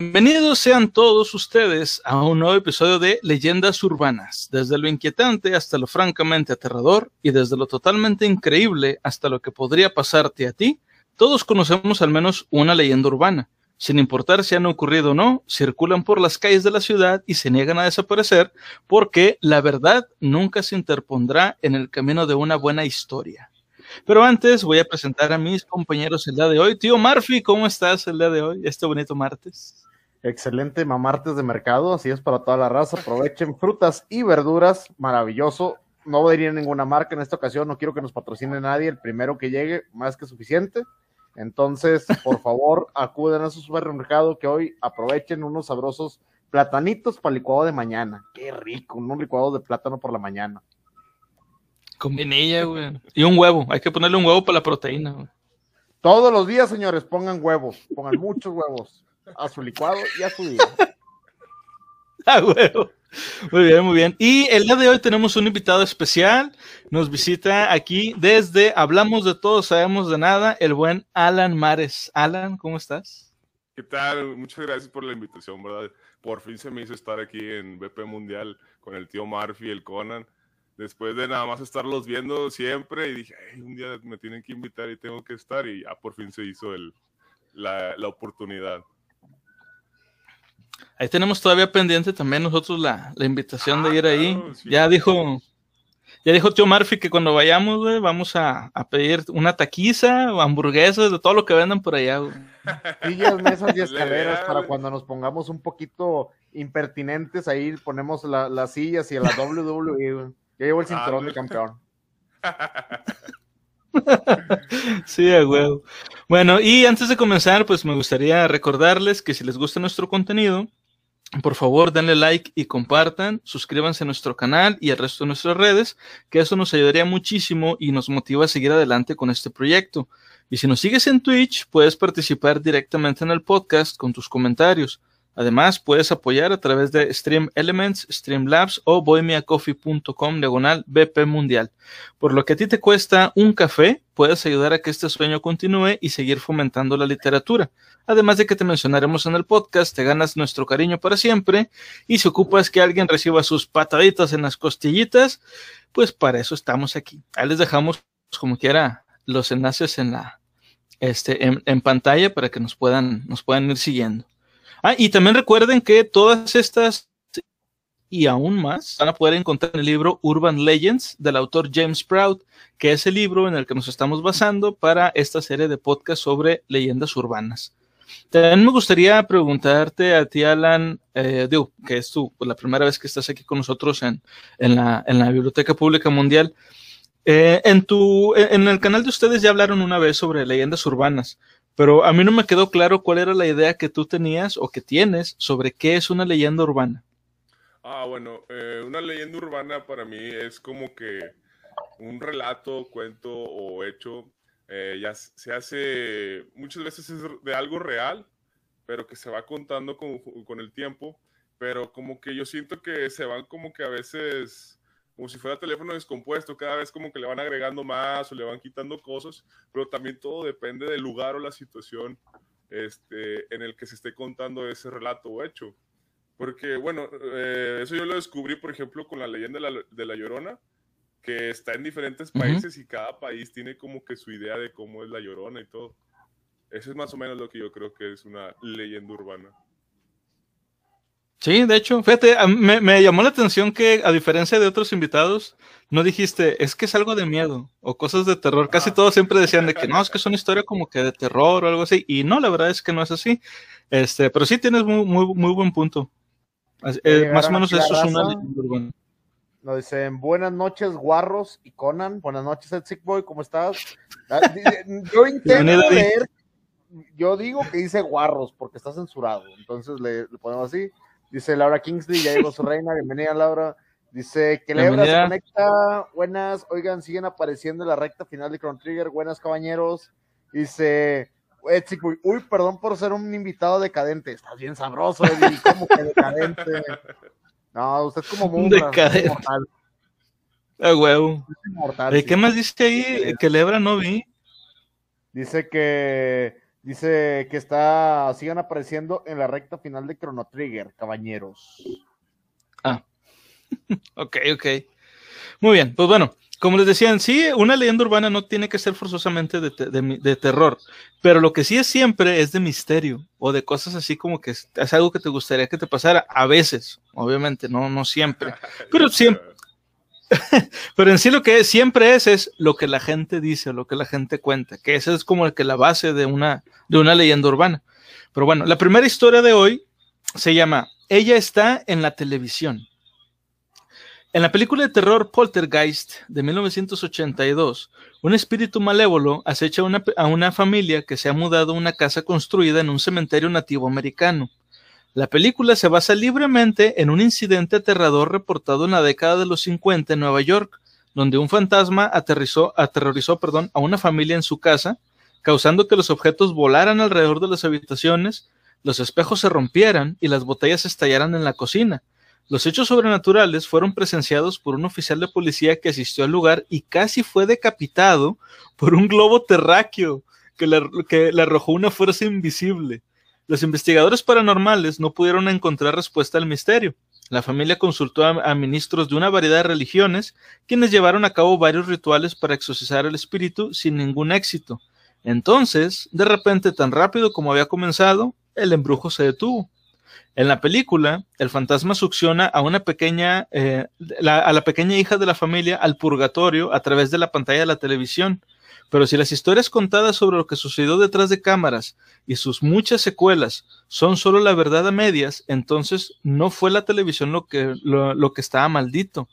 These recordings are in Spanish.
Bienvenidos sean todos ustedes a un nuevo episodio de Leyendas Urbanas, desde lo inquietante hasta lo francamente aterrador y desde lo totalmente increíble hasta lo que podría pasarte a ti, todos conocemos al menos una leyenda urbana. Sin importar si han ocurrido o no, circulan por las calles de la ciudad y se niegan a desaparecer porque la verdad nunca se interpondrá en el camino de una buena historia. Pero antes voy a presentar a mis compañeros el día de hoy. Tío Murphy, ¿cómo estás el día de hoy, este bonito martes? Excelente mamartes de mercado, así es para toda la raza. Aprovechen frutas y verduras, maravilloso. No voy a ir a ninguna marca en esta ocasión, no quiero que nos patrocine nadie. El primero que llegue, más que suficiente. Entonces, por favor, acuden a su supermercado que hoy aprovechen unos sabrosos platanitos para licuado de mañana. Qué rico, un licuado de plátano por la mañana. Con vinilla, güey. Y un huevo, hay que ponerle un huevo para la proteína, güey. Todos los días, señores, pongan huevos, pongan muchos huevos a su licuado y a su día. Ah, huevo. Muy bien, muy bien. Y el día de hoy tenemos un invitado especial. Nos visita aquí desde Hablamos de todo, sabemos de nada, el buen Alan Mares. Alan, ¿cómo estás? ¿Qué tal? Muchas gracias por la invitación, ¿verdad? Por fin se me hizo estar aquí en BP Mundial con el tío Murphy, el Conan. Después de nada más estarlos viendo siempre y dije, un día me tienen que invitar y tengo que estar y ya por fin se hizo el, la, la oportunidad. Ahí tenemos todavía pendiente también nosotros la, la invitación de ir ahí. Ah, ya dijo, ya dijo tío Murphy que cuando vayamos, güey, vamos a, a, pedir una taquiza o hamburguesas de todo lo que vendan por allá, güey. Sillas, mesas y escaleras para cuando nos pongamos un poquito impertinentes, ahí ponemos la, las sillas y a la WWE, güey. Ya llevo el cinturón de campeón. sí, a huevo. Bueno, y antes de comenzar, pues me gustaría recordarles que si les gusta nuestro contenido, por favor denle like y compartan, suscríbanse a nuestro canal y al resto de nuestras redes, que eso nos ayudaría muchísimo y nos motiva a seguir adelante con este proyecto. Y si nos sigues en Twitch, puedes participar directamente en el podcast con tus comentarios. Además, puedes apoyar a través de Stream Elements, Streamlabs o bohemiacoffee.com diagonal BP Mundial. Por lo que a ti te cuesta un café, puedes ayudar a que este sueño continúe y seguir fomentando la literatura. Además de que te mencionaremos en el podcast, te ganas nuestro cariño para siempre y si ocupas que alguien reciba sus pataditas en las costillitas, pues para eso estamos aquí. Ahí les dejamos como quiera los enlaces en la este en, en pantalla para que nos puedan nos puedan ir siguiendo. Ah, y también recuerden que todas estas y aún más van a poder encontrar en el libro Urban Legends del autor James Proud, que es el libro en el que nos estamos basando para esta serie de podcast sobre leyendas urbanas. También me gustaría preguntarte a ti, Alan, eh, digo, que es tú, pues, la primera vez que estás aquí con nosotros en, en, la, en la Biblioteca Pública Mundial. Eh, en, tu, en el canal de ustedes ya hablaron una vez sobre leyendas urbanas, pero a mí no me quedó claro cuál era la idea que tú tenías o que tienes sobre qué es una leyenda urbana. Ah, bueno, eh, una leyenda urbana para mí es como que un relato, cuento o hecho, eh, ya se hace, muchas veces es de algo real, pero que se va contando con, con el tiempo, pero como que yo siento que se van como que a veces como si fuera teléfono descompuesto, cada vez como que le van agregando más o le van quitando cosas, pero también todo depende del lugar o la situación este, en el que se esté contando ese relato o hecho. Porque, bueno, eh, eso yo lo descubrí, por ejemplo, con la leyenda de la, de la Llorona, que está en diferentes países y cada país tiene como que su idea de cómo es la Llorona y todo. Eso es más o menos lo que yo creo que es una leyenda urbana. Sí, de hecho, fíjate, me, me, llamó la atención que a diferencia de otros invitados, no dijiste, es que es algo de miedo o cosas de terror. Casi todos siempre decían de que no, es que es una historia como que de terror o algo así. Y no, la verdad es que no es así. Este, pero sí tienes muy, muy, muy buen punto. Eh, más o menos eso es una urbana. Nos dicen, buenas noches, Guarros y Conan. Buenas noches, Sick Boy, ¿cómo estás? Ah, yo intento leer, yo digo que dice Guarros porque está censurado. Entonces le, le ponemos así. Dice Laura Kingsley, ya llegó su reina, bienvenida Laura. Dice que Lebra se conecta, buenas, oigan, siguen apareciendo en la recta final de Chrono Trigger, buenas caballeros. Dice, uy, perdón por ser un invitado decadente, estás bien sabroso, Eddie, ¿cómo que decadente? No, usted es como muy decadente. Ah, huevo. ¿Qué más dice ahí? Que Lebra no vi. Dice que Dice que está, sigan apareciendo en la recta final de Chrono Trigger, cabañeros. Ah, ok, ok. Muy bien, pues bueno, como les decían, sí, una leyenda urbana no tiene que ser forzosamente de, terror, pero lo que sí es siempre es de misterio o de cosas así como que es, algo que te gustaría que te pasara, a veces, obviamente, no, no siempre, pero siempre. pero en sí lo que siempre es es lo que la gente dice, lo que la gente cuenta, que esa es como que la base de una, de una leyenda urbana. Pero bueno, la primera historia de hoy se llama Ella está en la televisión. En la película de terror Poltergeist de 1982, un espíritu malévolo acecha a una familia que se ha mudado a una casa construida en un cementerio nativo americano. La película se basa libremente en un incidente aterrador reportado en la década de los 50 en Nueva York, donde un fantasma aterrizó, aterrorizó perdón, a una familia en su casa, causando que los objetos volaran alrededor de las habitaciones, los espejos se rompieran y las botellas estallaran en la cocina los hechos sobrenaturales fueron presenciados por un oficial de policía que asistió al lugar y casi fue decapitado por un globo terráqueo que le, arrojó una fuerza invisible. Los investigadores paranormales no pudieron encontrar respuesta al misterio. La familia consultó a, ministros de una variedad de religiones, quienes llevaron a cabo varios rituales para exorcizar el espíritu sin ningún éxito. Entonces, de repente, tan rápido como había comenzado, el embrujo se detuvo. En la película, el fantasma succiona a una pequeña, eh, a la pequeña hija de la familia al purgatorio a través de la pantalla de la televisión. Pero si las historias contadas sobre lo que sucedió detrás de cámaras y sus muchas secuelas son solo la verdad a medias, entonces no fue la televisión lo que, lo, que estaba maldito.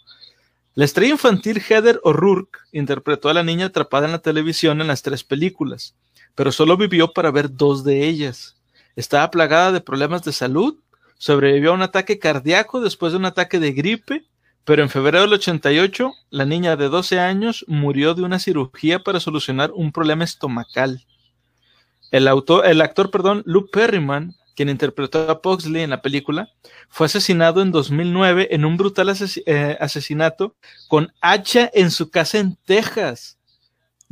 La estrella infantil Heather O'Rourke interpretó a la niña atrapada en la televisión en las tres películas, pero solo vivió para ver dos de ellas. Estaba plagada de problemas de salud, sobrevivió a un ataque cardíaco después de un ataque de gripe, pero en febrero del 88 la niña de 12 años murió de una cirugía para solucionar un problema estomacal. El, autor, el actor, perdón, Luke Perryman, quien interpretó a Pugsley en la película, fue asesinado en 2009 en un brutal eh, asesinato con hacha en su casa en Texas.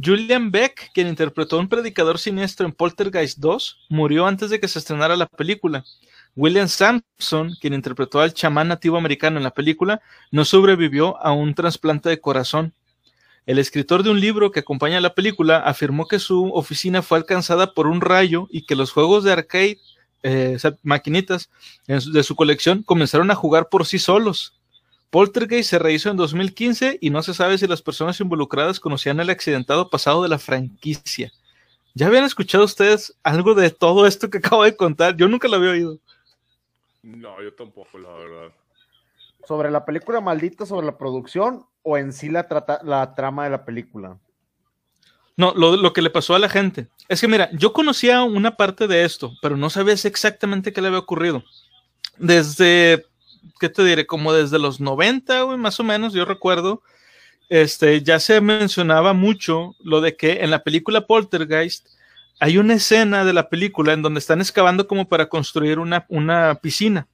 Julian Beck, quien interpretó a un predicador siniestro en Poltergeist 2, murió antes de que se estrenara la película. William Sampson, quien interpretó al chamán nativo americano en la película, no sobrevivió a un trasplante de corazón. El escritor de un libro que acompaña la película afirmó que su oficina fue alcanzada por un rayo y que los juegos de arcade, eh, maquinitas de su colección, comenzaron a jugar por sí solos. Poltergeist se rehizo en 2015 y no se sabe si las personas involucradas conocían el accidentado pasado de la franquicia. ¿Ya habían escuchado ustedes algo de todo esto que acabo de contar? Yo nunca lo había oído. No, yo tampoco, la verdad. ¿Sobre la película maldita, sobre la producción o en sí la, la trama de la película? No, lo, lo, que le pasó a la gente. Es que mira, yo conocía una parte de esto, pero no sabía exactamente qué le había ocurrido. Desde ¿qué te diré? Como desde los 90, güey, más o menos, yo recuerdo, este, ya se mencionaba mucho lo de que en la película Poltergeist hay una escena de la película en donde están excavando como para construir una, una piscina.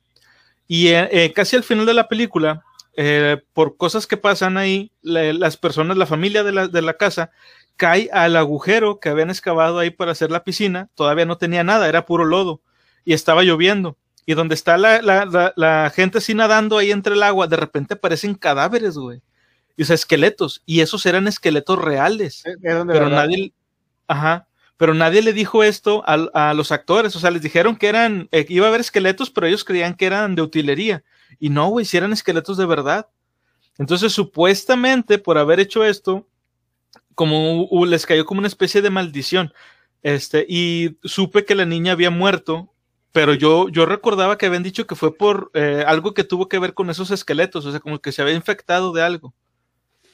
Y eh, eh, casi al final de la película, eh, por cosas que pasan ahí, las personas, la familia de la, de la casa, cae al agujero que habían excavado ahí para hacer la piscina. Todavía no tenía nada, era puro lodo. Y estaba lloviendo y donde está la, gente así nadando ahí entre el agua, de repente aparecen cadáveres, güey. Y o sea, esqueletos. Y esos eran esqueletos reales. Pero nadie, ajá, pero nadie le dijo esto a, los actores. O sea, les dijeron que eran, eh, iba a haber esqueletos, pero ellos creían que eran de utilería. Y no, güey, si eran esqueletos de verdad. Entonces, supuestamente, por haber hecho esto, como les cayó como una especie de maldición. Este, y supe que la niña había muerto pero yo, yo recordaba que habían dicho que fue por eh, algo que tuvo que ver con esos esqueletos, o sea, como que se había infectado de algo.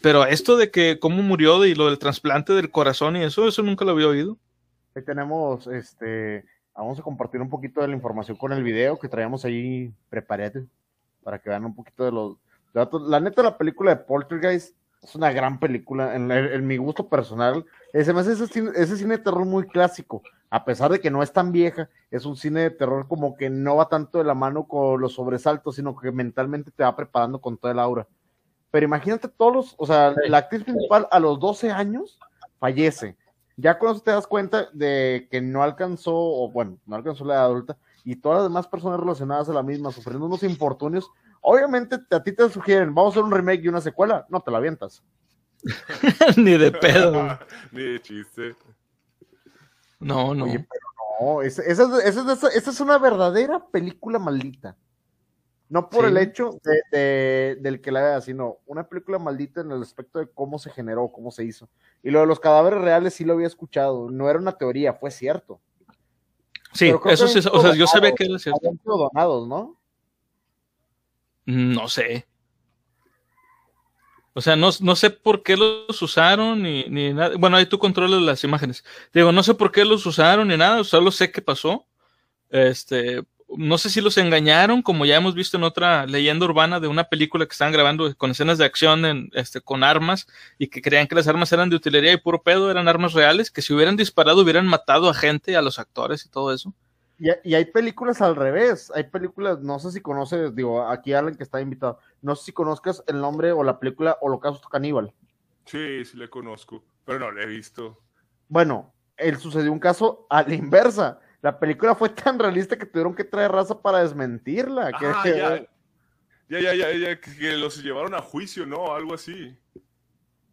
Pero esto de que cómo murió y lo del trasplante del corazón y eso, eso nunca lo había oído. Ahí tenemos, este, vamos a compartir un poquito de la información con el video que traíamos ahí preparado para que vean un poquito de los datos. La neta, la película de Poltergeist es una gran película, en, mi gusto personal. Ese, ese, cine, ese cine de terror muy clásico a pesar de que no es tan vieja, es un cine de terror como que no va tanto de la mano con los sobresaltos, sino que mentalmente te va preparando con toda el aura. Pero imagínate todos los, o sea, la actriz principal a los 12 años fallece. Ya con eso te das cuenta de que no alcanzó, o bueno, no alcanzó la edad adulta, y todas las demás personas relacionadas a la misma sufriendo unos infortunios, obviamente a ti te sugieren, vamos a hacer un remake y una secuela, no te la avientas. Ni de pedo. Ni de chiste. No, no. Oye, pero no, esa, esa- esa- esa- esa es una verdadera película maldita. No por Sí. el hecho de, de- del que la vea, sino una película maldita en el aspecto de cómo se generó, cómo se hizo. Y lo de los cadáveres reales sí lo había escuchado, no era una teoría, fue cierto. Sí, eso sí, o sea, yo sabía que era cierto. donados, ¿no? No sé. O sea, no, no sé por qué los usaron ni, ni nada. Bueno, ahí tú controlas las imágenes. Digo, no sé por qué los usaron ni nada, solo sé qué pasó. Este, no sé si los engañaron, como ya hemos visto en otra leyenda urbana de una película que estaban grabando con escenas de acción en, este, con armas y que creían que las armas eran de utilería y puro pedo, eran armas reales, que si hubieran disparado hubieran matado a gente, a los actores y todo eso. Y, y hay películas al revés, hay películas, no sé si conoces, digo, aquí Alan que está invitado, no sé si conozcas el nombre o la película Holocausto Caníbal. Sí, sí le conozco, pero no le he visto. Bueno, él sucedió un caso a la inversa. La película fue tan realista que tuvieron que traer raza para desmentirla. que- Ah, ya. Ya, ya, ya, ya, que, los llevaron a juicio, ¿no? Algo así.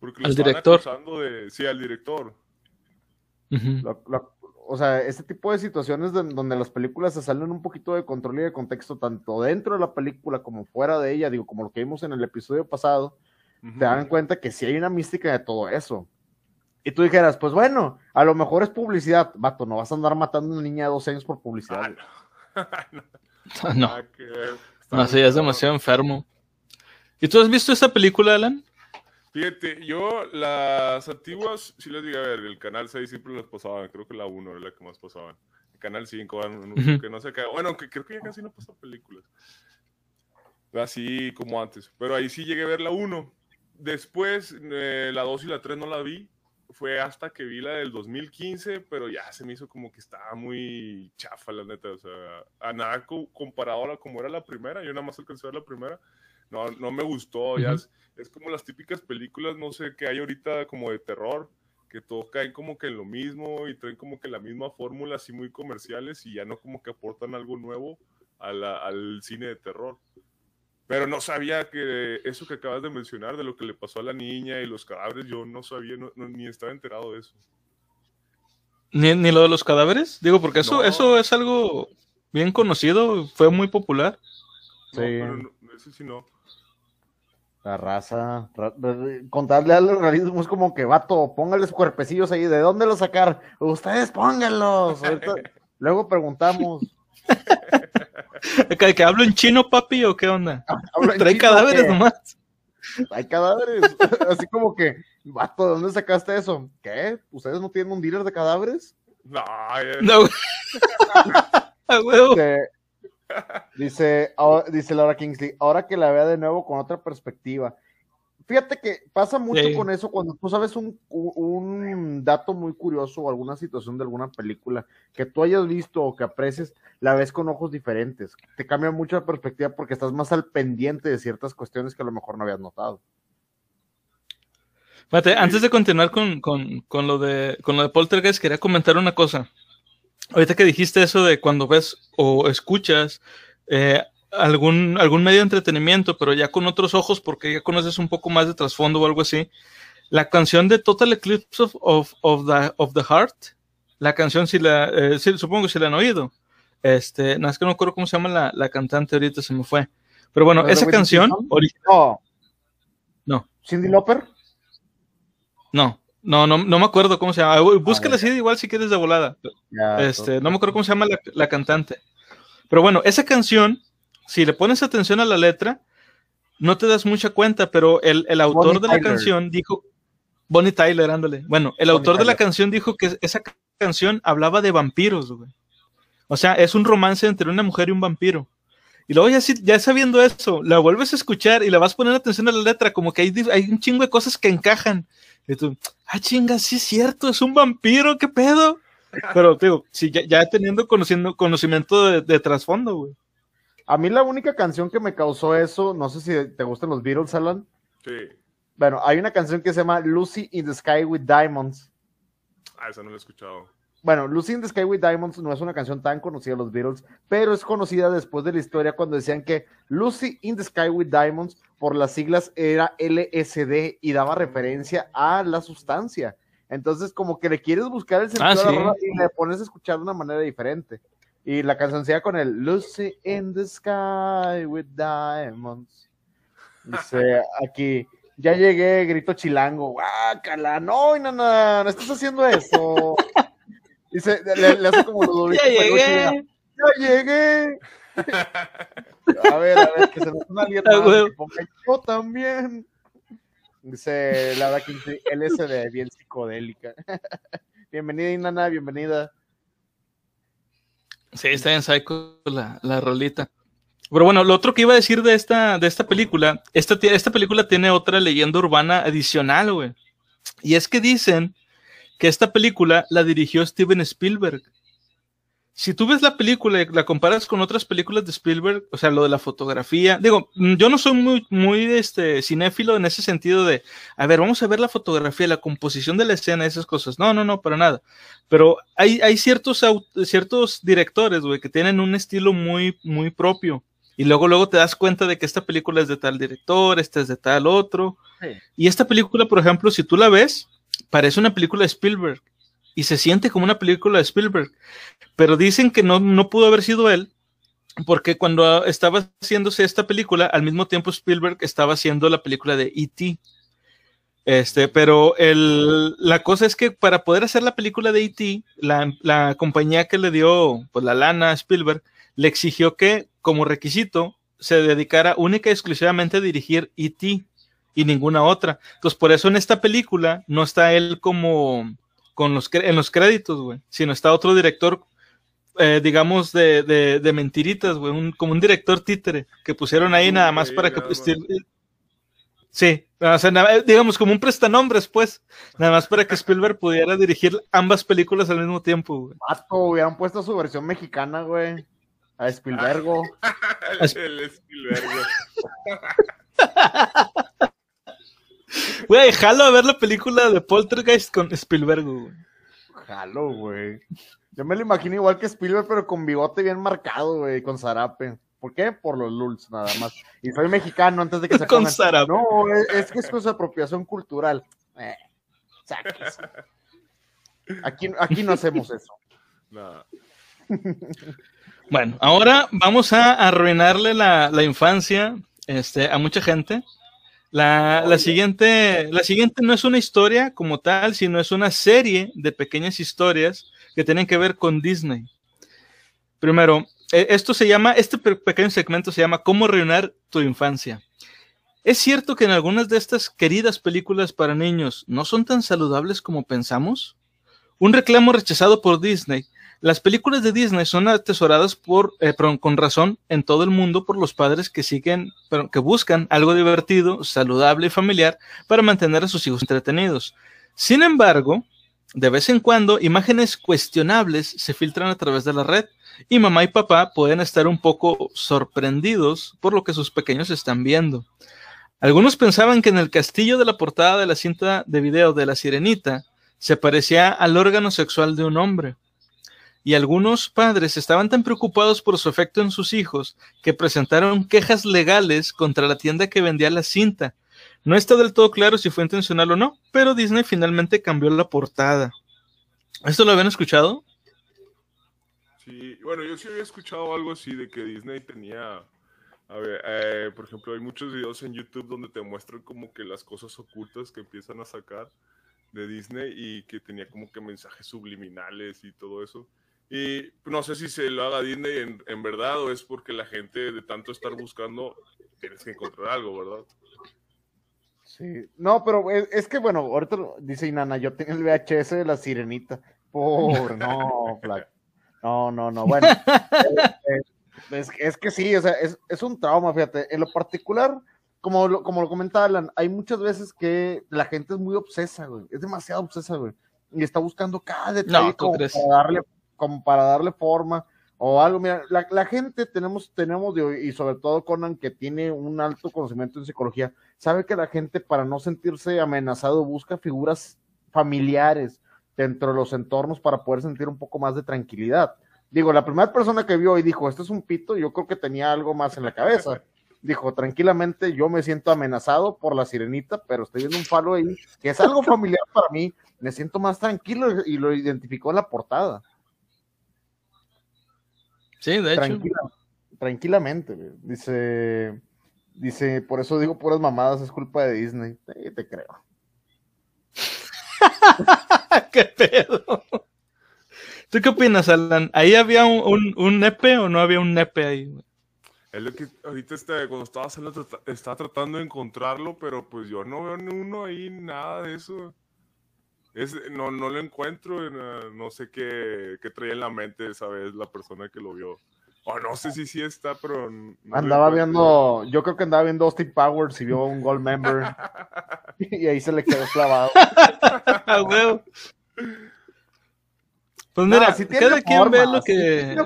Porque los Al director. acusando de... Sí, al director. O sea, este tipo de situaciones de- donde las películas se salen un poquito de control y de contexto, tanto dentro de la película como fuera de ella, digo, como lo que vimos en el episodio pasado, te dan cuenta que sí hay una mística de todo eso. Y tú dijeras, pues bueno, a lo mejor es publicidad. Vato, no vas a andar matando a una niña de 12 años por publicidad. Ah, no. No, que. Está no, sí, ya es demasiado enfermo. ¿Y tú has visto esta película, Alan? Fíjate, yo las antiguas, sí les digo, a ver, el canal 6 siempre las pasaban, creo que la 1 era la que más pasaban. El canal 5, bueno, Ujú. que no sé qué, bueno, que creo que ya casi no pasan películas. Así como antes, pero ahí sí llegué a ver la 1. Después, eh, la 2 y la 3 no la vi, fue hasta que vi la del 2015, pero ya se me hizo como que estaba muy chafa, la neta, o sea, a nada co- comparado a como era la primera, yo nada más alcancé a ver la primera, no, no me gustó, ya Ujú. es, es como las típicas películas, no sé, que hay ahorita como de terror, que todos caen como que en lo mismo y traen como que la misma fórmula así muy comerciales y ya no como que aportan algo nuevo a la- al cine de terror. Pero no sabía que eso que acabas de mencionar, de lo que le pasó a la niña y los cadáveres, yo no sabía, no- no- ni estaba enterado de eso. ¿Ni, ni lo de los cadáveres? Digo, porque eso, No. eso es algo bien conocido, fue muy popular. No, Sí. pero no, ese sí no. La raza, ra- ra- contarle al realismo es como que, vato, póngales cuerpecillos ahí, ¿de dónde los sacar? Ustedes pónganlos. Ahorita- luego preguntamos. ¿Que, que hablo en chino, papi, o qué onda? Trae chino, cadáveres ¿qué? nomás. Hay cadáveres. Así como que, vato, ¿de dónde sacaste eso? ¿Qué? ¿Ustedes no tienen un dealer de cadáveres? No, No, güey. A huevo. Dice, dice, ahora- dice Laura Kingsley, ahora que la vea de nuevo con otra perspectiva. Fíjate que pasa mucho Sí. con eso cuando tú sabes un, un dato muy curioso o alguna situación de alguna película que tú hayas visto o que aprecies, la ves con ojos diferentes. Te cambia mucho la perspectiva porque estás más al pendiente de ciertas cuestiones que a lo mejor no habías notado. Fíjate, antes de continuar con, con, con lo de, con lo de Poltergeist, quería comentar una cosa. Ahorita que dijiste eso de cuando ves o escuchas eh, algún, algún medio de entretenimiento, pero ya con otros ojos, porque ya conoces un poco más de trasfondo o algo así. La canción de Total Eclipse of, of, of the, of the Heart, la canción, si la, eh, supongo que si la han oído. Este, no es que no me acuerdo cómo se llama la, la cantante ahorita, se me fue. Pero bueno, ¿No es de esa canción, No. No. Cindy Lauper. no, no, no, no me acuerdo cómo se llama. Búscala así igual si quieres de volada. Ya, Este, no me acuerdo cómo se llama la, la cantante. Pero bueno, esa canción, si le pones atención a la letra, no te das mucha cuenta, pero el, el autor Bonnie de la Tyler. canción dijo, Bonnie Tyler, ándale. Bueno, el Bonnie autor de la canción dijo que esa ca- canción hablaba de vampiros, güey. O sea, es un romance entre una mujer y un vampiro. Y luego ya, ya sabiendo eso, la vuelves a escuchar y la vas poniendo atención a la letra, como que hay, hay un chingo de cosas que encajan. Y tú, ah, chinga, sí es cierto, es un vampiro, qué pedo. Pero, digo, sí, ya, ya teniendo conociendo, conocimiento de, de trasfondo, güey. A mí la única canción que me causó eso, no sé si te gustan los Beatles, Alan. Sí. Bueno, hay una canción que se llama Lucy in the Sky with Diamonds. Ah, esa no la he escuchado. Bueno, Lucy in the Sky with Diamonds no es una canción tan conocida de los Beatles, pero es conocida después de la historia cuando decían que Lucy in the Sky with Diamonds por las siglas era LSD y daba referencia a la sustancia. Entonces, como que le quieres buscar el sentido Ah, a la sí. rola y le pones a escuchar de una manera diferente. Y la canción se con el Lucy in the Sky with Diamonds. Dice aquí, ya llegué, grito chilango. Guácala, no, no, no, no estás haciendo eso. Dice, le, le hace como Ludovico Ya llegué. Ya llegué. A ver, a ver, que se nos una alguien Ah, Yo también. Dice Laura Kingsley, LSD, bien psicodélica. bienvenida, Inana, bienvenida. Sí, está bien psycho la, la rolita. Pero bueno, lo otro que iba a decir de esta, de esta película, esta, esta película tiene otra leyenda urbana adicional, güey. Y es que dicen que esta película la dirigió Steven Spielberg. Si tú ves la película y la comparas con otras películas de Spielberg, o sea, lo de la fotografía, digo, mm, yo no soy muy, muy este, cinéfilo en ese sentido de, a ver, vamos a ver la fotografía, la composición de la escena, esas cosas. No, no, no, para nada. Pero hay, hay ciertos, ciertos directores, güey, que tienen un estilo muy, muy propio. Y luego, luego te das cuenta de que esta película es de tal director, esta es de tal otro. Sí. Y esta película, por ejemplo, si tú la ves, parece una película de Spielberg. Y se siente como una película de Spielberg. Pero dicen que no, no pudo haber sido él, porque cuando estaba haciéndose esta película, al mismo tiempo Spielberg estaba haciendo la película de E.T. Este, pero el, la cosa es que para poder hacer la película de E.T., la, la compañía que le dio pues, la lana a Spielberg le exigió que, como requisito, se dedicara única y exclusivamente a dirigir E.T. y ninguna otra. Entonces, por eso en esta película no está él como con los, en los créditos, güey, sino está otro director, eh, digamos, de, de, de mentiritas, güey, un- como un director títere que pusieron ahí Sí, nada más ahí para que nada pues, más. Spiel- Sí, o sea, nada- digamos como un prestanombres, pues, nada más para que Spielberg pudiera dirigir ambas películas al mismo tiempo, güey. Pato, hubieran puesto su versión mexicana, güey. A Spielbergo. el, el Spielberg. Güey, jalo a ver la película de Poltergeist con Spielberg, güey. Jalo, güey. Yo me lo imagino igual que Spielberg, pero con bigote bien marcado, güey, con zarape. ¿Por qué? Por los lulz, nada más. Y soy mexicano antes de que se Con zarape. No, es, es que es cosa de apropiación cultural. Eh. Aquí, aquí no hacemos eso. Nah. Bueno, ahora vamos a arruinarle la, la infancia este, a mucha gente. La, la siguiente, la siguiente no es una historia como tal, sino es una serie de pequeñas historias que tienen que ver con Disney. Primero, eh, esto se llama, este pe- pequeño segmento se llama ¿Cómo arruinar tu infancia? ¿Es cierto que en algunas de estas queridas películas para niños no son tan saludables como pensamos? Un reclamo rechazado por Disney las películas de Disney son atesoradas por, eh, con razón en todo el mundo por los padres que siguen, perdón, que buscan algo divertido, saludable y familiar para mantener a sus hijos entretenidos. Sin embargo, de vez en cuando imágenes cuestionables se filtran a través de la red y mamá y papá pueden estar un poco sorprendidos por lo que sus pequeños están viendo. Algunos pensaban que en el castillo de la portada de la cinta de video de la sirenita se parecía al órgano sexual de un hombre y algunos padres estaban tan preocupados por su efecto en sus hijos que presentaron quejas legales contra la tienda que vendía la cinta. No está del todo claro si fue intencional o no, pero Disney finalmente cambió la portada. ¿Esto lo habían escuchado? Sí, bueno, yo sí había escuchado algo así de que Disney tenía, a ver, eh, por ejemplo, hay muchos videos en YouTube donde te muestran como que las cosas ocultas que empiezan a sacar de Disney y que tenía como que mensajes subliminales y todo eso. Y no sé si se lo haga Disney en, en verdad o es porque la gente de tanto estar buscando tienes que encontrar algo, ¿verdad? Sí. No, pero es, es que bueno, ahorita dice Inana, yo tenía el VHS de la sirenita. Por, no, Flac. No, no, no. Bueno, es, es que sí, o sea, es, es un trauma, fíjate. En lo particular, como lo, como lo comentaba Alan, hay muchas veces que la gente es muy obsesa, güey. Es demasiado obsesa, güey. Y está buscando cada detalle No, ¿tú como, para darle, como para darle forma o algo. Mira, la, la gente tenemos, tenemos, y sobre todo Conan, que tiene un alto conocimiento en psicología, sabe que la gente para no sentirse amenazado busca figuras familiares, dentro de los entornos para poder sentir un poco más de tranquilidad. Digo, la primera persona que vio y dijo, esto es un pito, yo creo que tenía algo más en la cabeza. Dijo, tranquilamente, yo me siento amenazado por la sirenita, pero estoy viendo un falo ahí, que es algo familiar para mí, me siento más tranquilo y lo identificó en la portada. Sí, de hecho. tranquilamente, dice, dice, por eso digo puras mamadas, es culpa de Disney. te creo. ¿Qué pedo? ¿Tú qué opinas, Alan? ¿Ahí había un, un, nepe o no había un nepe ahí? Es lo que ahorita este, cuando estaba haciendo, estaba tratando de encontrarlo, pero pues yo no veo ni uno ahí, nada de eso. Es, no, no lo encuentro, no sé qué, qué traía en la mente esa vez la persona que lo vio. O no sé si sí está, pero. andaba viendo, yo creo que andaba viendo Austin Powers y vio un Gold Member. y ahí se le quedó clavado. Pues mira, si cada quien ve lo que.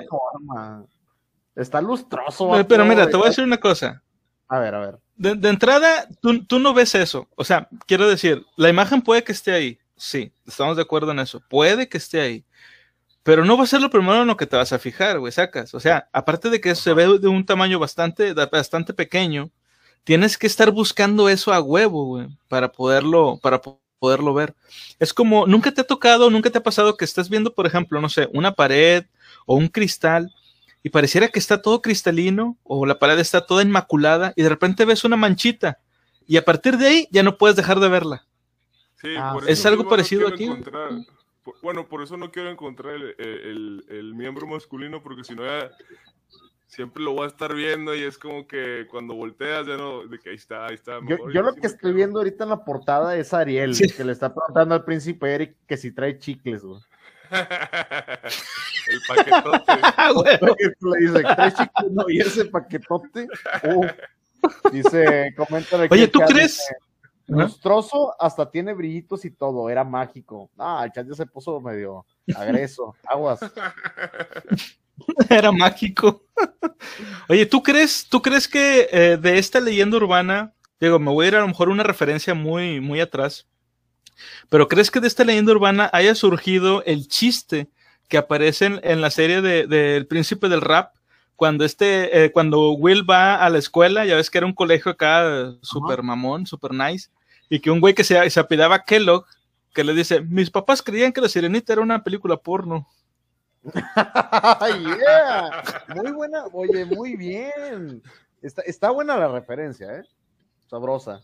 Está lustroso. Pero, mira, te voy a decir una cosa. A ver, a ver. De, entrada, tú, tú, no ves eso. O sea, quiero decir, la imagen puede que esté ahí. Sí, estamos de acuerdo en eso. Puede que esté ahí. Pero no va a ser lo primero en lo que te vas a fijar, güey, sacas. O sea, aparte de que se ve de un tamaño bastante, bastante pequeño, tienes que estar buscando eso a huevo, güey, para poderlo, para poderlo ver. Es como, nunca te ha tocado, nunca te ha pasado que estás viendo, por ejemplo, no sé, una pared o un cristal y pareciera que está todo cristalino o la pared está toda inmaculada y de repente ves una manchita y a partir de ahí ya no puedes dejar de verla. Sí, ah, es algo parecido aquí bueno, por eso no quiero encontrar el, miembro masculino, porque si no ya siempre lo voy a estar viendo y es como que cuando volteas ya no, de que ahí está, ahí está. Yo, lo que estoy viendo ahorita en la portada es Ariel, que le está preguntando al príncipe Eric que si trae chicles, güey. el paquetote. Ah, le dice, ¿trae chicles? No, y ese paquetote. Uh, dice, comenta Oye, ¿tú crees? Lustroso, hasta tiene brillitos y todo, era mágico. Ah, el chat ya se puso medio agreso, aguas. era mágico. Oye, ¿tú crees, tú crees que eh, de esta leyenda urbana, digo, me voy a ir a lo mejor una referencia muy, muy atrás, pero crees que de esta leyenda urbana haya surgido el chiste que aparece en, la serie del de, Príncipe del Rap? Cuando este, eh, cuando Will va a la escuela, ya ves que era un colegio acá super mamón, super nice, y que un güey que se, se apidaba Kellogg, que le dice, mis papás creían que La Sirenita era una película porno. yeah. Muy buena, oye, muy bien. Está, está buena la referencia, ¿eh? Sabrosa.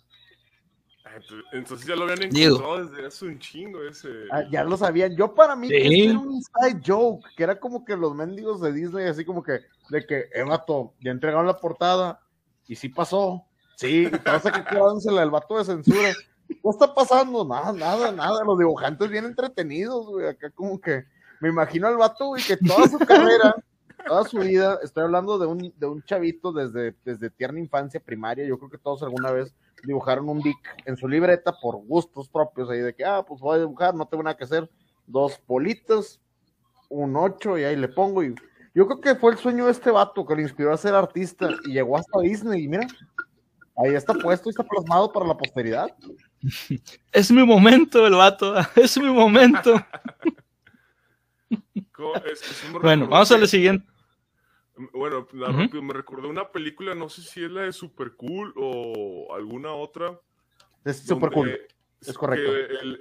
Entonces ya lo habían encontrado desde hace un chingo ese. Ah, ya lo sabían. Yo para mí era un inside joke, que era como que los mendigos de Disney, así como que, de que, eh, vato, ya entregaron la portada, y sí pasó. Sí, pasa que quedándosela el vato de censura. ¿Qué está pasando? Nada, nada, nada. Los dibujantes bien entretenidos, güey. Acá como que me imagino al vato, güey, que toda su carrera, toda su vida, estoy hablando de un, de un chavito desde, desde tierna infancia, primaria. Yo creo que todos alguna vez dibujaron un Vic en su libreta por gustos propios, ahí de que, ah, pues voy a dibujar, no tengo nada que hacer. Dos politos, un ocho, y ahí le pongo. Y yo creo que fue el sueño de este vato que le inspiró a ser artista y llegó hasta Disney. Y mira, Ahí está puesto y está plasmado para la posteridad. Es mi momento, el vato. Es mi momento. bueno, vamos a lo siguiente. Bueno, me recordó una película, no sé si es la de Super Cool o alguna otra. Es Super Cool. Es correcto. El,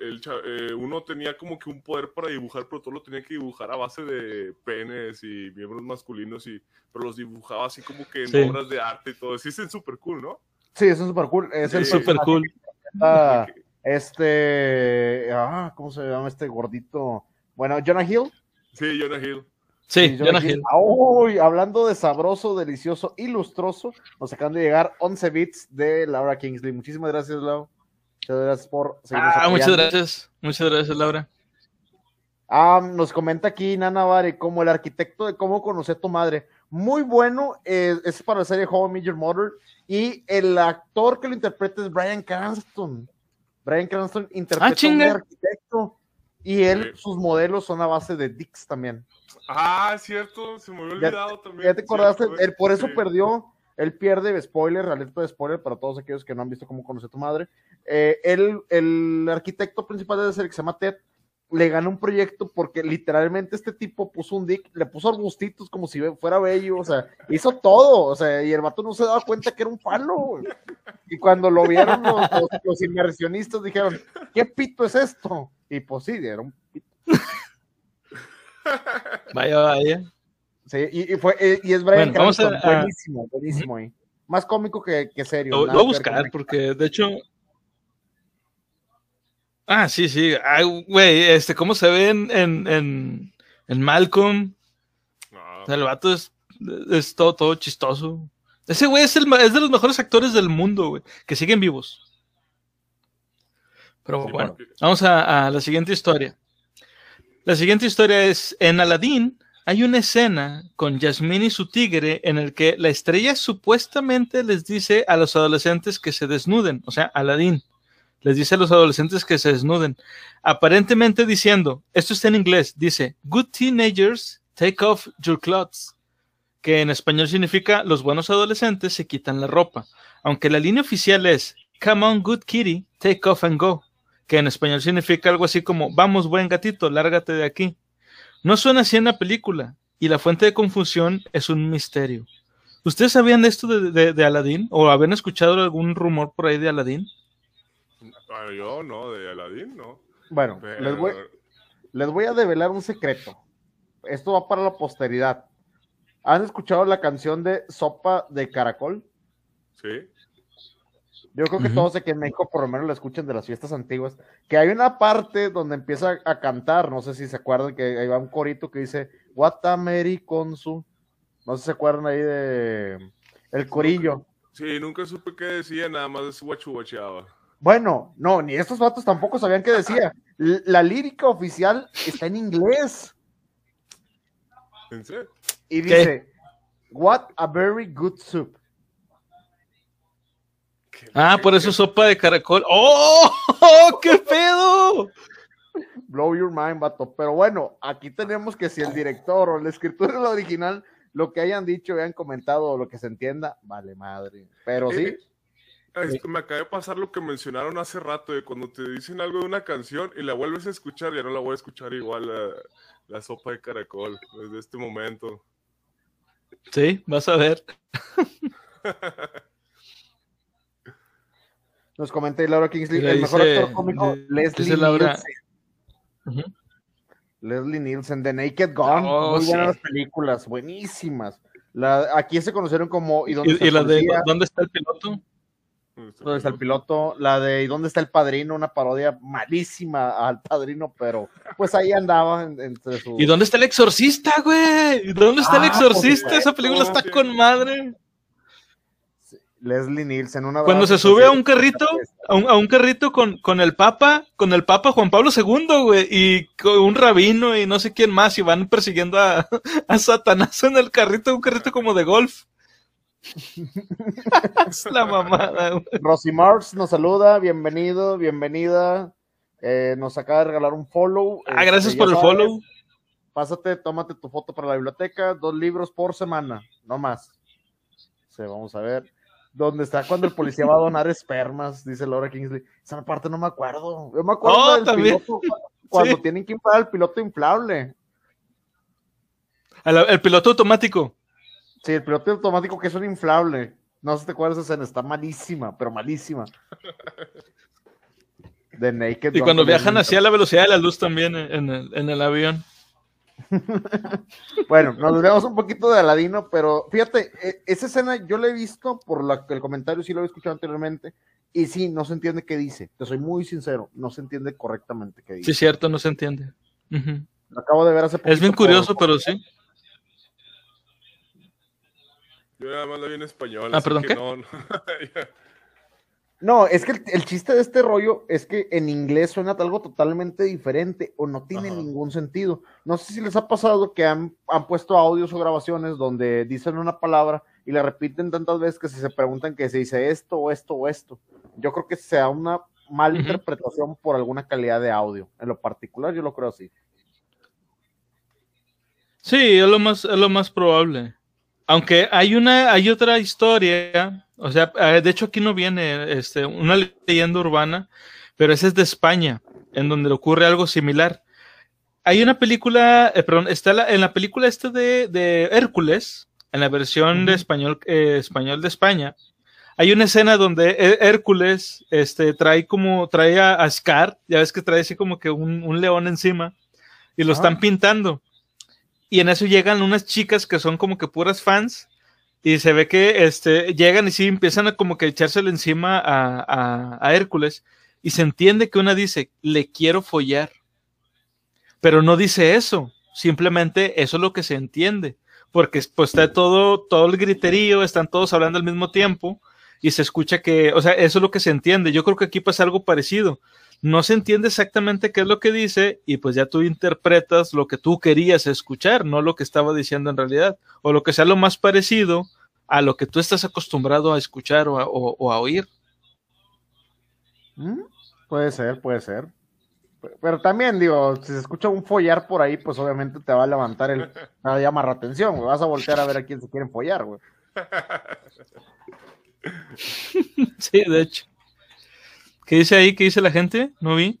el, eh, uno tenía como que un poder para dibujar, pero todo lo tenía que dibujar a base de penes y miembros masculinos, y, pero los dibujaba así como que en obras de arte y todo. Sí, es el super cool, ¿no? Sí, es super cool. Es el super cool. este. Ah, ¿Cómo se llama este gordito? Bueno, Jonah Hill. Sí, Jonah Hill. Sí, Jonah, Hill. Uy, hablando de sabroso, delicioso y lustroso, nos acaban de llegar 11 bits de Laura Kingsley. Muchísimas gracias, Lau. Muchas gracias por Ah, muchas gracias. Muchas gracias, Laura. Ah, nos comenta aquí Nana Vare, como el arquitecto de cómo conocí a tu madre. Muy bueno, es para la serie Home Major Mother. Y el actor que lo interpreta es Brian Cranston. Brian Cranston interpreta ah, un arquitecto. Y él, sus modelos son a base de Dix también. Ah, cierto, se me había olvidado también. Ya te acordaste, por eso perdió él pierde, spoiler, alerta de spoiler para todos aquellos que no han visto cómo conoce tu madre. Eh, él, el arquitecto principal de la serie, que se llama Ted, le gana un proyecto porque literalmente este tipo puso un dick, le puso arbustitos como si fuera bello, o sea, hizo todo, o sea, y el vato no se daba cuenta que era un palo. Y cuando lo vieron los, inversionistas dijeron, ¿qué pito es esto? Y pues sí, era un pito. Vaya, vaya. Sí, y, fue, eh, y es Brian buenísimo, buenísimo ahí. Más cómico que, que serio. Lo, voy a buscar, porque de hecho, Ah, sí, sí. Ay, güey, este, ¿cómo se ve en, en, en, Malcolm? el vato es, es todo, todo chistoso. Ese güey es, el, es de los mejores actores del mundo, güey, que siguen vivos. Pero bueno, vamos a, a, la siguiente historia. La siguiente historia es, en Aladdin hay una escena con Yasmín y su tigre en el que la estrella supuestamente les dice a los adolescentes que se desnuden, o sea, Aladdin les dice a los adolescentes que se desnuden, aparentemente diciendo, esto está en inglés, dice, Good teenagers, take off your clothes, que en español significa los buenos adolescentes se quitan la ropa, aunque la línea oficial es, Come on, good kitty, take off and go, que en español significa algo así como, vamos, buen gatito, lárgate de aquí. No suena así en la película, y la fuente de confusión es un misterio. ¿Ustedes sabían esto de, de, de Aladdin? ¿O habían escuchado algún rumor por ahí de Aladdin? yo no, de Aladdin no. Bueno, les, voy, les voy a develar un secreto. Esto va para la posteridad. ¿Han escuchado la canción de Sopa de Caracol? Sí. Yo creo que todos aquí en México por lo menos la escuchan de las fiestas antiguas, que hay una parte donde empieza a cantar, no sé si se acuerdan que ahí va un corito que dice Guatamericonsu. No sé si se acuerdan ahí de el corillo. Sí, nunca supe qué decía, nada más guachubacheaba. Bueno, no, ni estos vatos tampoco sabían qué decía. La lírica oficial está en inglés. ¿En serio? Y dice, What a very good soup. Ah, por eso sopa de caracol. ¡Oh! ¡Qué pedo! Blow your mind, vato. Pero bueno, aquí tenemos que si el director o el escritor de la original, lo que hayan dicho, hayan comentado o lo que se entienda, vale madre. Pero sí. Eh, me acaba de pasar lo que mencionaron hace rato, de cuando te dicen algo de una canción y la vuelves a escuchar, ya no la voy a escuchar igual la, sopa de caracol desde este momento. Sí, vas a ver. Nos comenta Laura Kingsley, el mejor actor cómico, Leslie Nielsen. Leslie Nielsen, The Naked Gun, oh, muy buenas películas, buenísimas. aquí se conocieron como ¿Y dónde, ¿Y la de ¿Dónde está el piloto? ¿Dónde está el piloto? La de ¿Y dónde está el padrino? Una parodia malísima al padrino, pero pues ahí andaba entre su... ¿Y dónde está el exorcista, güey? ¿Y dónde está el ah, exorcista? Esa película está con madre. Leslie Nielsen, una Cuando se sube a un carrito, a un, carrito con, con, el Papa, con el Papa Juan Pablo II, güey, y con un rabino y no sé quién más, y van persiguiendo a, a Satanás en el carrito, un carrito como de golf. es la mamada. Rosy Mars nos saluda, bienvenido, bienvenida. Eh, nos acaba de regalar un follow. Ah, gracias este, por el follow. Pásate, tómate tu foto para la biblioteca, dos libros por semana, no más. Sí, vamos a ver. ¿Dónde está cuando el policía va a donar espermas? Dice Laura Kingsley. Esa parte no me acuerdo. Yo me acuerdo oh, del piloto cuando tienen que inflar el piloto inflable. el piloto automático. Sí, el piloto automático que es un inflable. No sé si te acuerdas esa escena, está malísima, pero malísima. De Naked. Y cuando viajan hacia la velocidad de la luz también en el, en el avión. bueno, nos vemos un poquito de Aladino, pero fíjate, e, esa escena yo la he visto por la, el comentario, sí lo he escuchado anteriormente, y sí, no se entiende qué dice. Te soy muy sincero, no se entiende correctamente qué dice. Sí, cierto, no se entiende. acabo de ver hace poco. Es bien curioso, pero sí. Yo nada más la vi en español. Ah, perdón, ¿qué? No, es que el, chiste de este rollo es que en inglés suena algo totalmente diferente o no tiene ningún sentido. No sé si les ha pasado que han, puesto audios o grabaciones donde dicen una palabra y la repiten tantas veces que si se preguntan que se dice esto o esto o esto. Yo creo que sea una mala interpretación por alguna calidad de audio. En lo particular, yo lo creo así. Sí, es lo más, es lo más probable. Aunque hay una, hay otra historia, o sea, eh, de hecho aquí no viene este, una leyenda urbana, pero esa es de España, en donde ocurre algo similar. Hay una película, eh, perdón, está en la película este de, de Hércules, en la versión de español, eh, español de España, hay una escena donde Hércules este, trae como, trae a, Scar, ya ves que trae así como que un, un león encima, y lo están pintando. Y en eso llegan unas chicas que son como que puras fans, y se ve que este, llegan y sí empiezan a como que echárselo encima a, a, a Hércules, y se entiende que una dice, le quiero follar. Pero no dice eso, simplemente eso es lo que se entiende porque pues está todo, todo el griterío, están todos hablando al mismo tiempo y se escucha que, o sea, eso es lo que se entiende. Yo creo que aquí pasa algo parecido. No se entiende exactamente qué es lo que dice y pues ya tú interpretas lo que tú querías escuchar, no lo que estaba diciendo en realidad, o lo que sea lo más parecido a lo que tú estás acostumbrado a escuchar o a, oír. Mm, puede ser, puede ser. Pero también, digo, si se escucha un follar por ahí, pues obviamente te va a levantar el. Va a llamar la atención, güey. Vas a voltear a ver a quién se quieren follar, güey. sí, de hecho. ¿Qué dice ahí? ¿Qué dice la gente? No vi.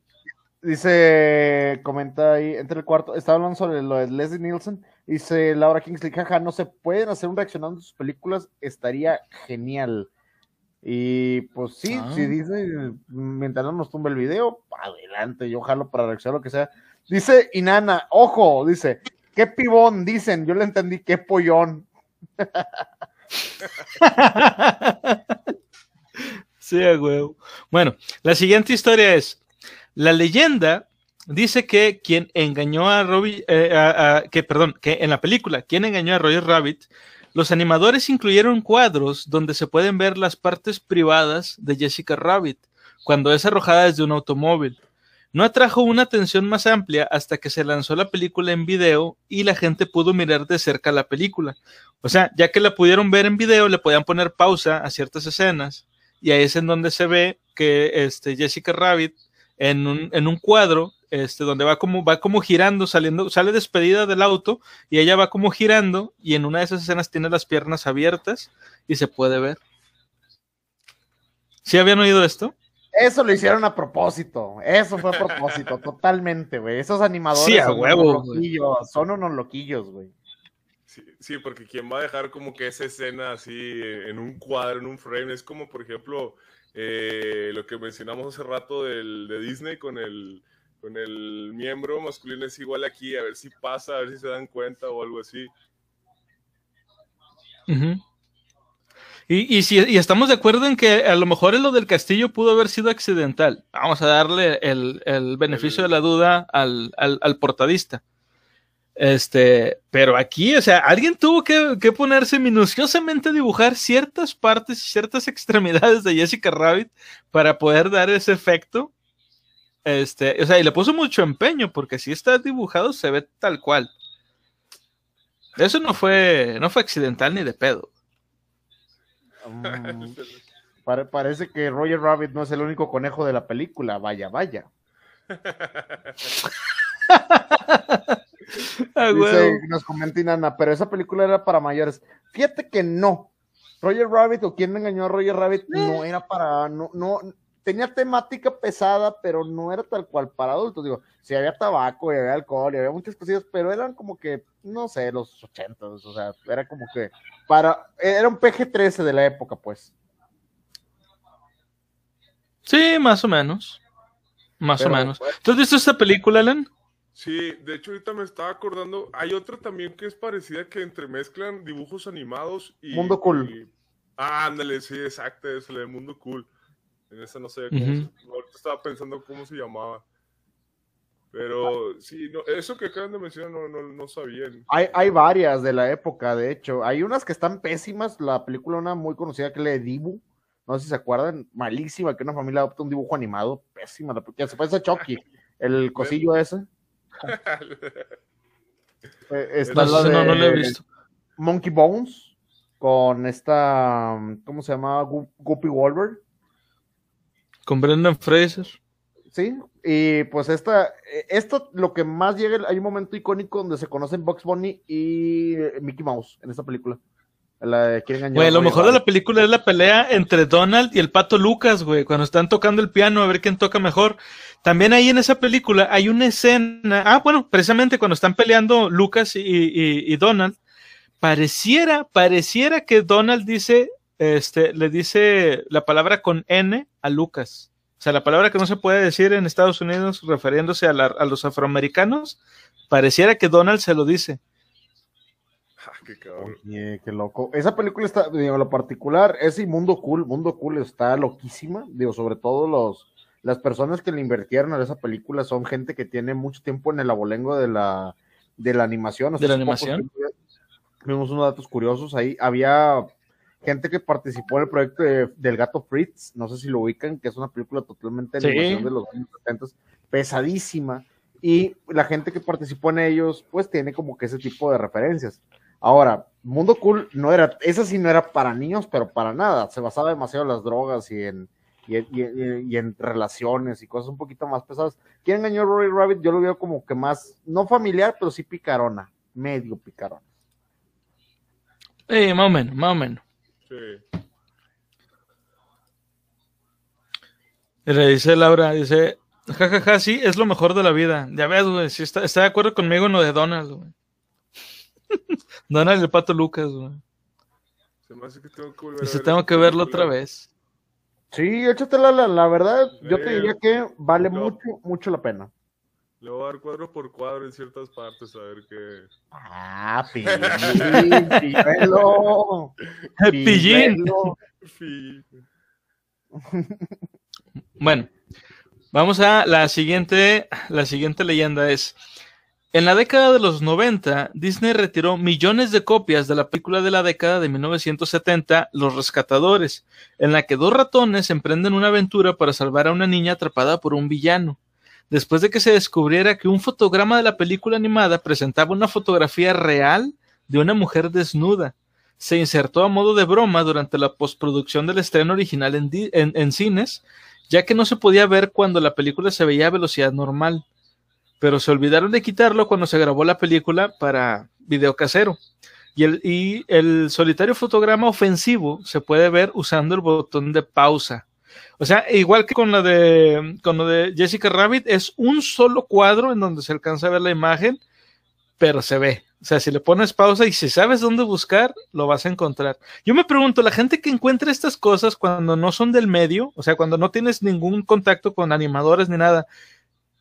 Dice, comenta ahí, entre el cuarto, estaba hablando sobre lo de Leslie Nielsen. Dice Laura Kingsley, jaja, no se pueden hacer un reaccionando a sus películas, estaría genial. Y pues sí, ah. si dice, mientras no nos tumbe el video, adelante, yo jalo para reaccionar lo que sea. Dice Inana, ojo, dice, qué pibón, dicen, yo le entendí, qué pollón. Bueno, la siguiente historia es, la leyenda dice que quien engañó a Robbie, eh, que perdón, que en la película, quien engañó a Roger Rabbit los animadores incluyeron cuadros donde se pueden ver las partes privadas de Jessica Rabbit cuando es arrojada desde un automóvil. No atrajo una atención más amplia hasta que se lanzó la película en video y la gente pudo mirar de cerca la película. O sea, ya que la pudieron ver en video, le podían poner pausa a ciertas escenas y ahí es en donde se ve que este, Jessica Rabbit en un, en un cuadro este, donde va como, va como girando, saliendo, sale despedida del auto y ella va como girando y en una de esas escenas tiene las piernas abiertas y se puede ver. ¿Sí habían oído esto? Eso lo hicieron a propósito, eso fue a propósito, totalmente, güey. Esos animadores sí, son, huevo, unos loquillos, son unos loquillos, güey. Sí, porque quién va a dejar como que esa escena así en un cuadro, en un frame, es como por ejemplo eh, lo que mencionamos hace rato del, de Disney con el, con el miembro masculino es igual aquí, a ver si pasa, a ver si se dan cuenta o algo así. y, si, estamos de acuerdo en que a lo mejor lo del castillo pudo haber sido accidental. Vamos a darle el, beneficio de la duda al, portadista. Este, pero aquí, o sea, alguien tuvo que, que, ponerse minuciosamente a dibujar ciertas partes y ciertas extremidades de Jessica Rabbit para poder dar ese efecto este, o sea, y le puso mucho empeño porque si está dibujado se ve tal cual. Eso no fue, no fue accidental ni de pedo. Mm, parece que Roger Rabbit no es el único conejo de la película. Vaya, vaya. Ah, nos comenta Inana, pero esa película era para mayores. Fíjate que no. Roger Rabbit o quien engañó a Roger Rabbit no eh. era para, no, no, tenía temática pesada, pero no era tal cual para adultos. Digo, si había tabaco y había alcohol y había muchas cosillas, pero eran como que, no sé, los ochentas, o sea, era como que para, era un PG-13 de la época, pues. Sí, más o menos. Más o menos. ¿Tú has visto esta película, Alan? Sí, de hecho ahorita me estaba acordando, hay otra también que es parecida que entremezclan dibujos animados y... Mundo Cool. Ah, ándale, sí, exacto, es el Mundo Cool. En esa no sé cómo ahorita estaba pensando cómo se llamaba. Pero sí, no, eso que acaban de mencionar no, no, no sabían. Hay, hay varias de la época, de hecho. Hay unas que están pésimas. La película, una muy conocida que es la de Dibu. No sé si se acuerdan. Malísima, que una familia adopta un dibujo animado. Pésima. La, que se parece a Chucky. El cosillo ese. Está la de no, he visto. Monkey Bones. Con esta. ¿Cómo se llama? Guppy Wolver con Brendan Fraser. Sí, y pues esta, esto lo que más llega, hay un momento icónico donde se conocen Box Bunny y Mickey Mouse en esta película. La engañó Güey, lo mejor de la película es la pelea entre Donald y el pato Lucas, güey, cuando están tocando el piano a ver quién toca mejor. También ahí en esa película hay una escena, ah, bueno, precisamente cuando están peleando Lucas y, y- y Donald, pareciera, pareciera que Donald dice, este, le dice la palabra con N a Lucas. O sea, la palabra que no se puede decir en Estados Unidos refiriéndose a, la- a los afroamericanos, pareciera que Donald se lo dice. Qué cabrón. Oye, qué loco. Esa película está, digo, lo particular, ese Mundo Cool, Mundo Cool está loquísima. Digo, sobre todo los, las personas que le invirtieron a esa película son gente que tiene mucho tiempo en el abolengo de la, de la animación. ¿De la animación? Vimos, vimos unos datos curiosos ahí. Había gente que participó en el proyecto de- del gato Fritz, no sé si lo ubican, que es una película totalmente de Sí. animación de los años 70, pesadísima. Y la gente que participó en ellos, pues tiene como que ese tipo de referencias. Ahora, Mundo Cool no era, esa sí no era para niños, pero para nada. Se basaba demasiado en las drogas y en, y, en- y en- y en relaciones y cosas un poquito más pesadas. ¿Quién engañó a Rory Rabbit? Yo lo veo como que más, no familiar, pero sí picarona, medio picarona. Eh, más o menos, más o menos. Sí. Y le dice Laura, dice, jajaja, sí, es lo mejor de la vida. Ya ves, güey, sí está, está de acuerdo conmigo en lo de Donald, güey. Donald y el pato Lucas, güey. Se me hace que tengo que volver a ver tengo que verlo película. otra vez. Sí, échatela, la, la verdad, yo te diría que vale No. mucho, mucho la pena. Le voy a dar cuadro por cuadro en ciertas partes a ver qué. Ah, pillín, pilluelo, Pillín. Sí. Bueno, vamos a la siguiente, la siguiente leyenda es, en la década de los 90, Disney retiró millones de copias de la película de la década de 1970, Los Rescatadores, en la que dos ratones emprenden una aventura para salvar a una niña atrapada por un villano. Después de que se descubriera que un fotograma de la película animada presentaba una fotografía real de una mujer desnuda, se insertó a modo de broma durante la postproducción del estreno original en, en- en cines, ya que no se podía ver cuando la película se veía a velocidad normal. Pero se olvidaron de quitarlo cuando se grabó la película para video casero. Y el, solitario fotograma ofensivo se puede ver usando el botón de pausa. O sea, igual que con la de, con lo de Jessica Rabbit, es un solo cuadro en donde se alcanza a ver la imagen, pero se ve. O sea, si le pones pausa y si sabes dónde buscar, lo vas a encontrar. Yo me pregunto, la gente que encuentra estas cosas cuando no son del medio, o sea, cuando no tienes ningún contacto con animadores ni nada,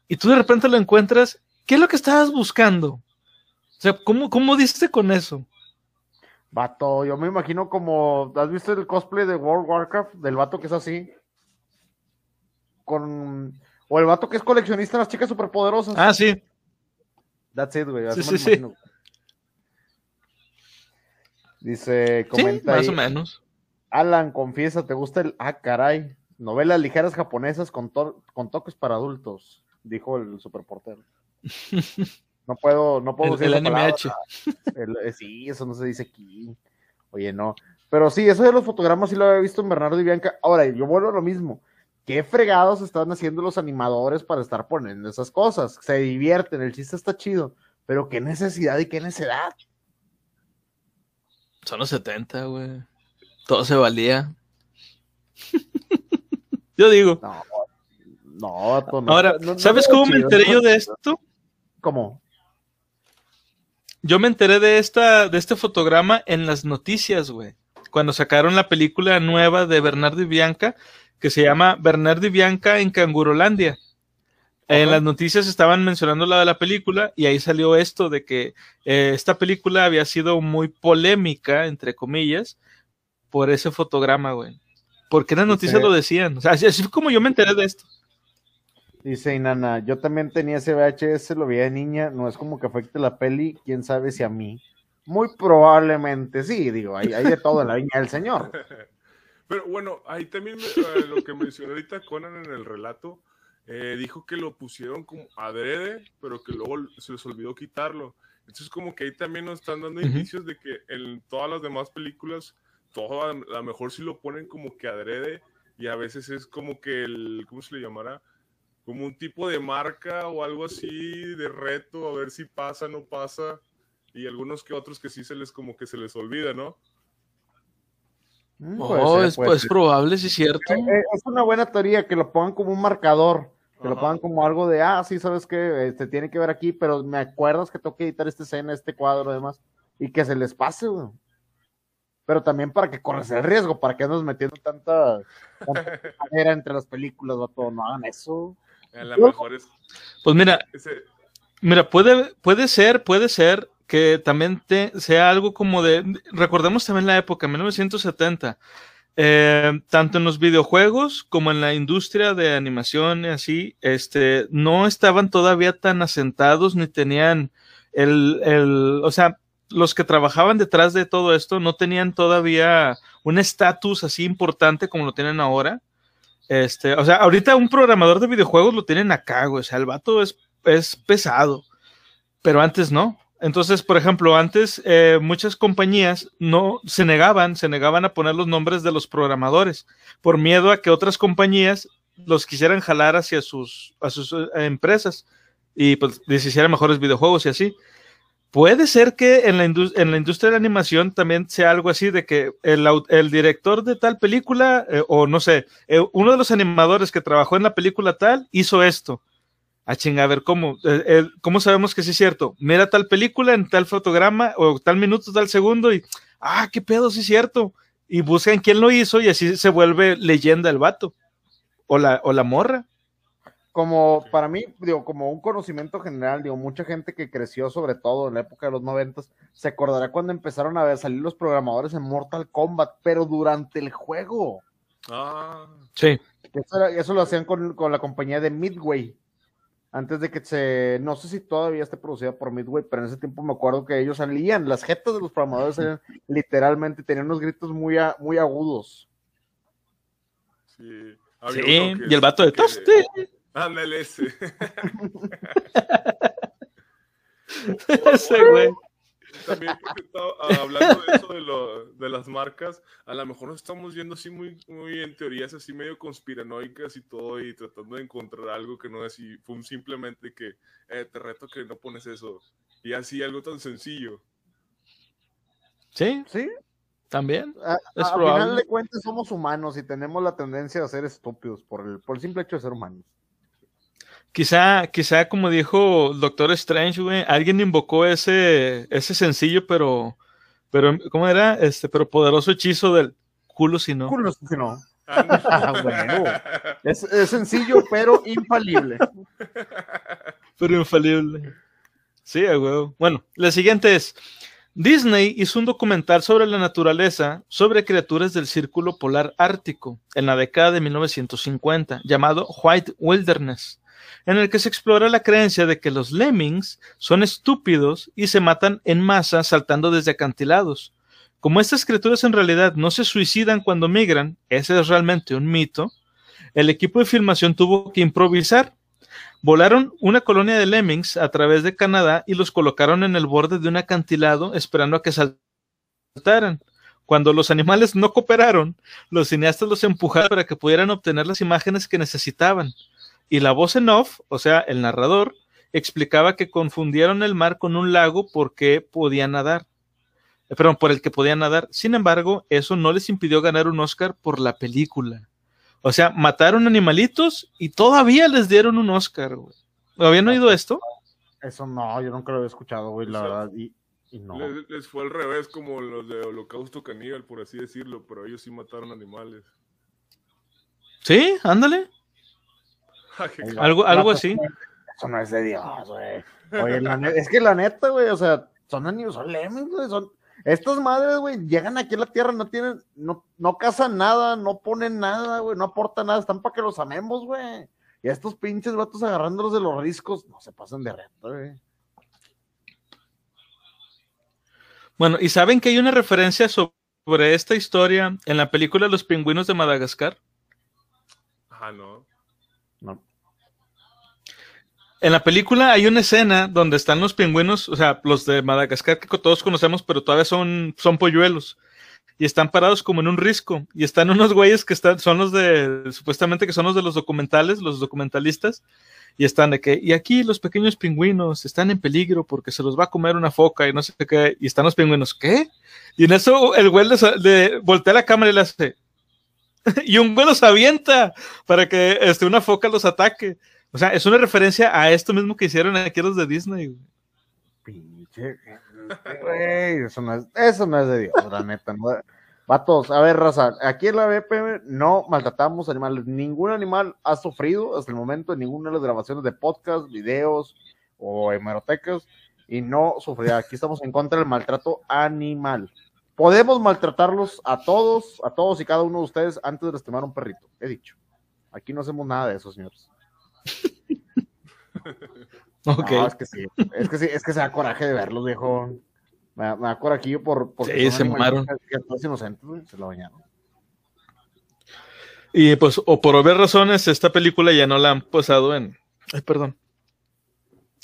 y tú de repente lo encuentras, ¿qué es lo que estabas buscando? O sea, ¿cómo, cómo diste con eso? Vato, yo me imagino como, ¿has visto el cosplay de World of Warcraft? Del vato que es así. Con, o el vato que es coleccionista de las chicas superpoderosas. Ah, sí. That's it, güey. Sí, sí, sí. Dice, Sí, comenta más ahí, o menos. Alan, confiesa, ¿te gusta el, ah, caray, novelas ligeras japonesas con, to- con toques para adultos? Dijo el superportero. No puedo, no puedo El, decir el esa anime palabra. H. El- eh, sí, eso no se dice aquí. Oye, no. Pero sí, eso de los fotogramas sí lo había visto en Bernardo y Bianca. Ahora, yo vuelvo a lo mismo. ¿Qué fregados están haciendo los animadores para estar poniendo esas cosas? Se divierten, el chiste está chido. Pero qué necesidad y qué necedad. Son los 70, güey. Todo se valía. yo digo. No, no, vato, no. Ahora, No, no ¿sabes cómo me enteré no yo de esto? ¿Cómo? Yo me enteré de esta, de este fotograma en las noticias, güey. Cuando sacaron la película nueva de Bernardo y Bianca, que se llama Bernardo y Bianca en Cangurolandia. En Ajá. las noticias estaban mencionando la de la película y ahí salió esto de que eh, esta película había sido muy polémica, entre comillas, por ese fotograma, güey. Porque en las noticias lo decían. O sea, así, así fue como yo me enteré de esto. Dice Inana, yo también tenía ese VHS, lo veía de niña, no es como que afecte la peli, quién sabe si a mí. Muy probablemente sí, digo, hay, hay de todo en la viña del señor. Pero bueno, ahí también eh, lo que mencionó ahorita Conan en el relato, eh, dijo que lo pusieron como adrede, pero que luego se les olvidó quitarlo. Entonces como que ahí también nos están dando indicios de que en todas las demás películas, todo a lo mejor sí lo ponen como que adrede y a veces es como que el, ¿cómo se le llamará? Como un tipo de marca o algo así de reto, a ver si pasa, no pasa. Y algunos que otros que sí se les como que se les olvida, ¿no? Mm, oh, es, pues, probable, sí es cierto. Eh, eh, es una buena teoría que lo pongan como un marcador, que lo pongan como algo de, ah, sí, sabes que este, tiene que ver aquí, pero me acuerdas que tengo que editar esta escena, este cuadro, además, y que se les pase, güey. Pero también para que corres el riesgo, para que andes metiendo tanta, tanta entre las películas, todo, no hagan eso. Pues mira, mira, puede, puede ser, puede ser que también sea algo como de, recordemos también la época, 1970, eh, tanto en los videojuegos como en la industria de animación y así, este, no estaban todavía tan asentados ni tenían el, el, o sea, los que trabajaban detrás de todo esto no tenían todavía un estatus así importante como lo tienen ahora. Este, o sea, ahorita un programador de videojuegos lo tienen acá, güey. O sea, el vato es, es pesado. Pero antes no. Entonces, por ejemplo, antes eh, muchas compañías no se negaban, se negaban a poner los nombres de los programadores por miedo a que otras compañías los quisieran jalar hacia sus, a sus eh, empresas y pues les hicieran mejores videojuegos y así. Puede ser que en la, en la industria de la animación también sea algo así de que el, el director de tal película, eh, o no sé, uno de los animadores que trabajó en la película tal, hizo esto a chinga, a ver, ¿cómo, eh, eh, ¿cómo sabemos que sí es cierto? Mira tal película en tal fotograma o tal minuto, tal segundo y, ah, qué pedo, sí es cierto. Y buscan quién lo hizo y así se vuelve leyenda el vato o la, o la morra. Como para mí, digo, como un conocimiento general, digo, mucha gente que creció sobre todo en la época de los noventas, se acordará cuando empezaron a ver salir los programadores en Mortal Kombat, pero durante el juego. Ah. Sí. Eso, eso lo hacían con, con la compañía de Midway antes de que se, no sé si todavía esté producida por Midway, pero en ese tiempo me acuerdo que ellos salían, las jetas de los programadores literalmente, tenían unos gritos muy, muy agudos. Sí, y el vato de toste. Ándale ese. ese güey también porque estaba hablando de eso de, lo, de, las marcas, a lo mejor nos estamos yendo así muy, muy en teorías así medio conspiranoicas y todo y tratando de encontrar algo que no es y fue simplemente que eh, te reto que no pones eso y así algo tan sencillo. Sí, sí. También. A, a final de cuentas somos humanos y tenemos la tendencia a ser estúpidos por el, por el simple hecho de ser humanos. Quizá, quizá como dijo Doctor Strange, güey, alguien invocó ese, ese sencillo, pero, pero, ¿cómo era? Este, pero poderoso hechizo del culo si no. Culo si no. Ah, bueno, es, es, sencillo, pero infalible. Pero infalible. Sí, güey. Bueno, la siguiente es, Disney hizo un documental sobre la naturaleza, sobre criaturas del círculo polar ártico, en la década de 1950, llamado White Wilderness en el que se explora la creencia de que los lemmings son estúpidos y se matan en masa saltando desde acantilados. Como estas criaturas en realidad no se suicidan cuando migran, ese es realmente un mito, el equipo de filmación tuvo que improvisar. Volaron una colonia de lemmings a través de Canadá y los colocaron en el borde de un acantilado esperando a que saltaran. Cuando los animales no cooperaron, los cineastas los empujaron para que pudieran obtener las imágenes que necesitaban y la voz en off, o sea, el narrador, explicaba que confundieron el mar con un lago porque podían nadar. Eh, perdón, por el que podían nadar. Sin embargo, eso no les impidió ganar un Oscar por la película. O sea, mataron animalitos y todavía les dieron un Oscar, güey. ¿Habían oído esto? Eso no, yo nunca lo había escuchado, güey, la verdad. Y, no. Les, les, fue al revés, como los de Holocausto Caníbal, por así decirlo, pero ellos sí mataron animales. Sí, ándale. algo, algo así. Eso no es de Dios, güey. Oye, es que la neta, güey, o sea, son animales, son lemmings, güey, son... Estas madres, güey, llegan aquí a la tierra, no tienen, no, no cazan nada, no ponen nada, güey, no aportan nada, están para que los amemos, güey. Y a estos pinches vatos agarrándolos de los riscos, no se pasan de reto, güey. Bueno, ¿y saben que hay una referencia sobre esta historia en la película Los pingüinos de Madagascar? Ah. No. En la película hay una escena donde están los pingüinos, o sea, los de Madagascar que todos conocemos, pero todavía son, son polluelos. y están parados como en un risco y están unos güeyes que están, son los de, supuestamente que son los de los documentales, los documentalistas, y están de que, y aquí los pequeños pingüinos están en peligro porque se los va a comer una foca y no sé qué, y están los pingüinos, ¿qué? Y en eso el güey le, voltea la cámara y le hace, y un güey los avienta para que este, una foca los ataque. O sea, es una referencia a esto mismo que hicieron aquí los de Disney. Pinche, eso no, es, eso no es de Dios, la neta. No, Vatos, a ver, raza, aquí en la BP no maltratamos animales. Ningún animal ha sufrido hasta el momento en ninguna de las grabaciones de podcast, videos o hemerotecas y no sufrirá. Aquí estamos en contra del maltrato animal. Podemos maltratarlos a todos, a todos y cada uno de ustedes antes de lastimar un perrito. He dicho. Aquí no hacemos nada de eso, señores. ok. es que sí, es que sí, es que se da coraje de verlos, viejo. Me, me da coraje por. Sí, se mamaron. se lo bañaron. Y pues, o por obvias razones, esta película ya no la han pasado en. Ay, perdón.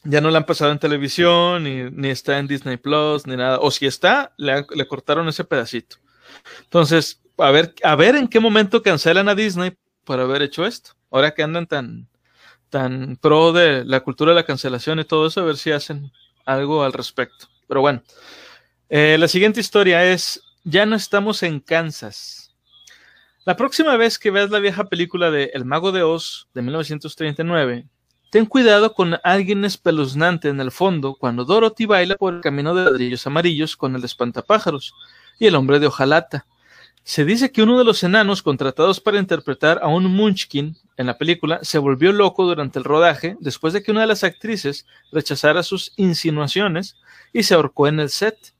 Ya no la han pasado en televisión, ni, ni está en Disney Plus, ni nada. O si está, le, le, cortaron ese pedacito. Entonces, a ver, a ver en qué momento cancelan a Disney por haber hecho esto. Ahora que andan tan, tan pro de la cultura de la cancelación y todo eso, a ver si hacen algo al respecto. Pero bueno, eh, la siguiente historia es, ya no estamos en Kansas. La próxima vez que veas la vieja película de El Mago de Oz de 1939, ten cuidado con alguien espeluznante en el fondo cuando Dorothy baila por el camino de ladrillos amarillos con el espantapájaros y el hombre de hojalata. Se dice que uno de los enanos contratados para interpretar a un Munchkin en la película se volvió loco durante el rodaje después de que una de las actrices rechazara sus insinuaciones y se ahorcó en el set.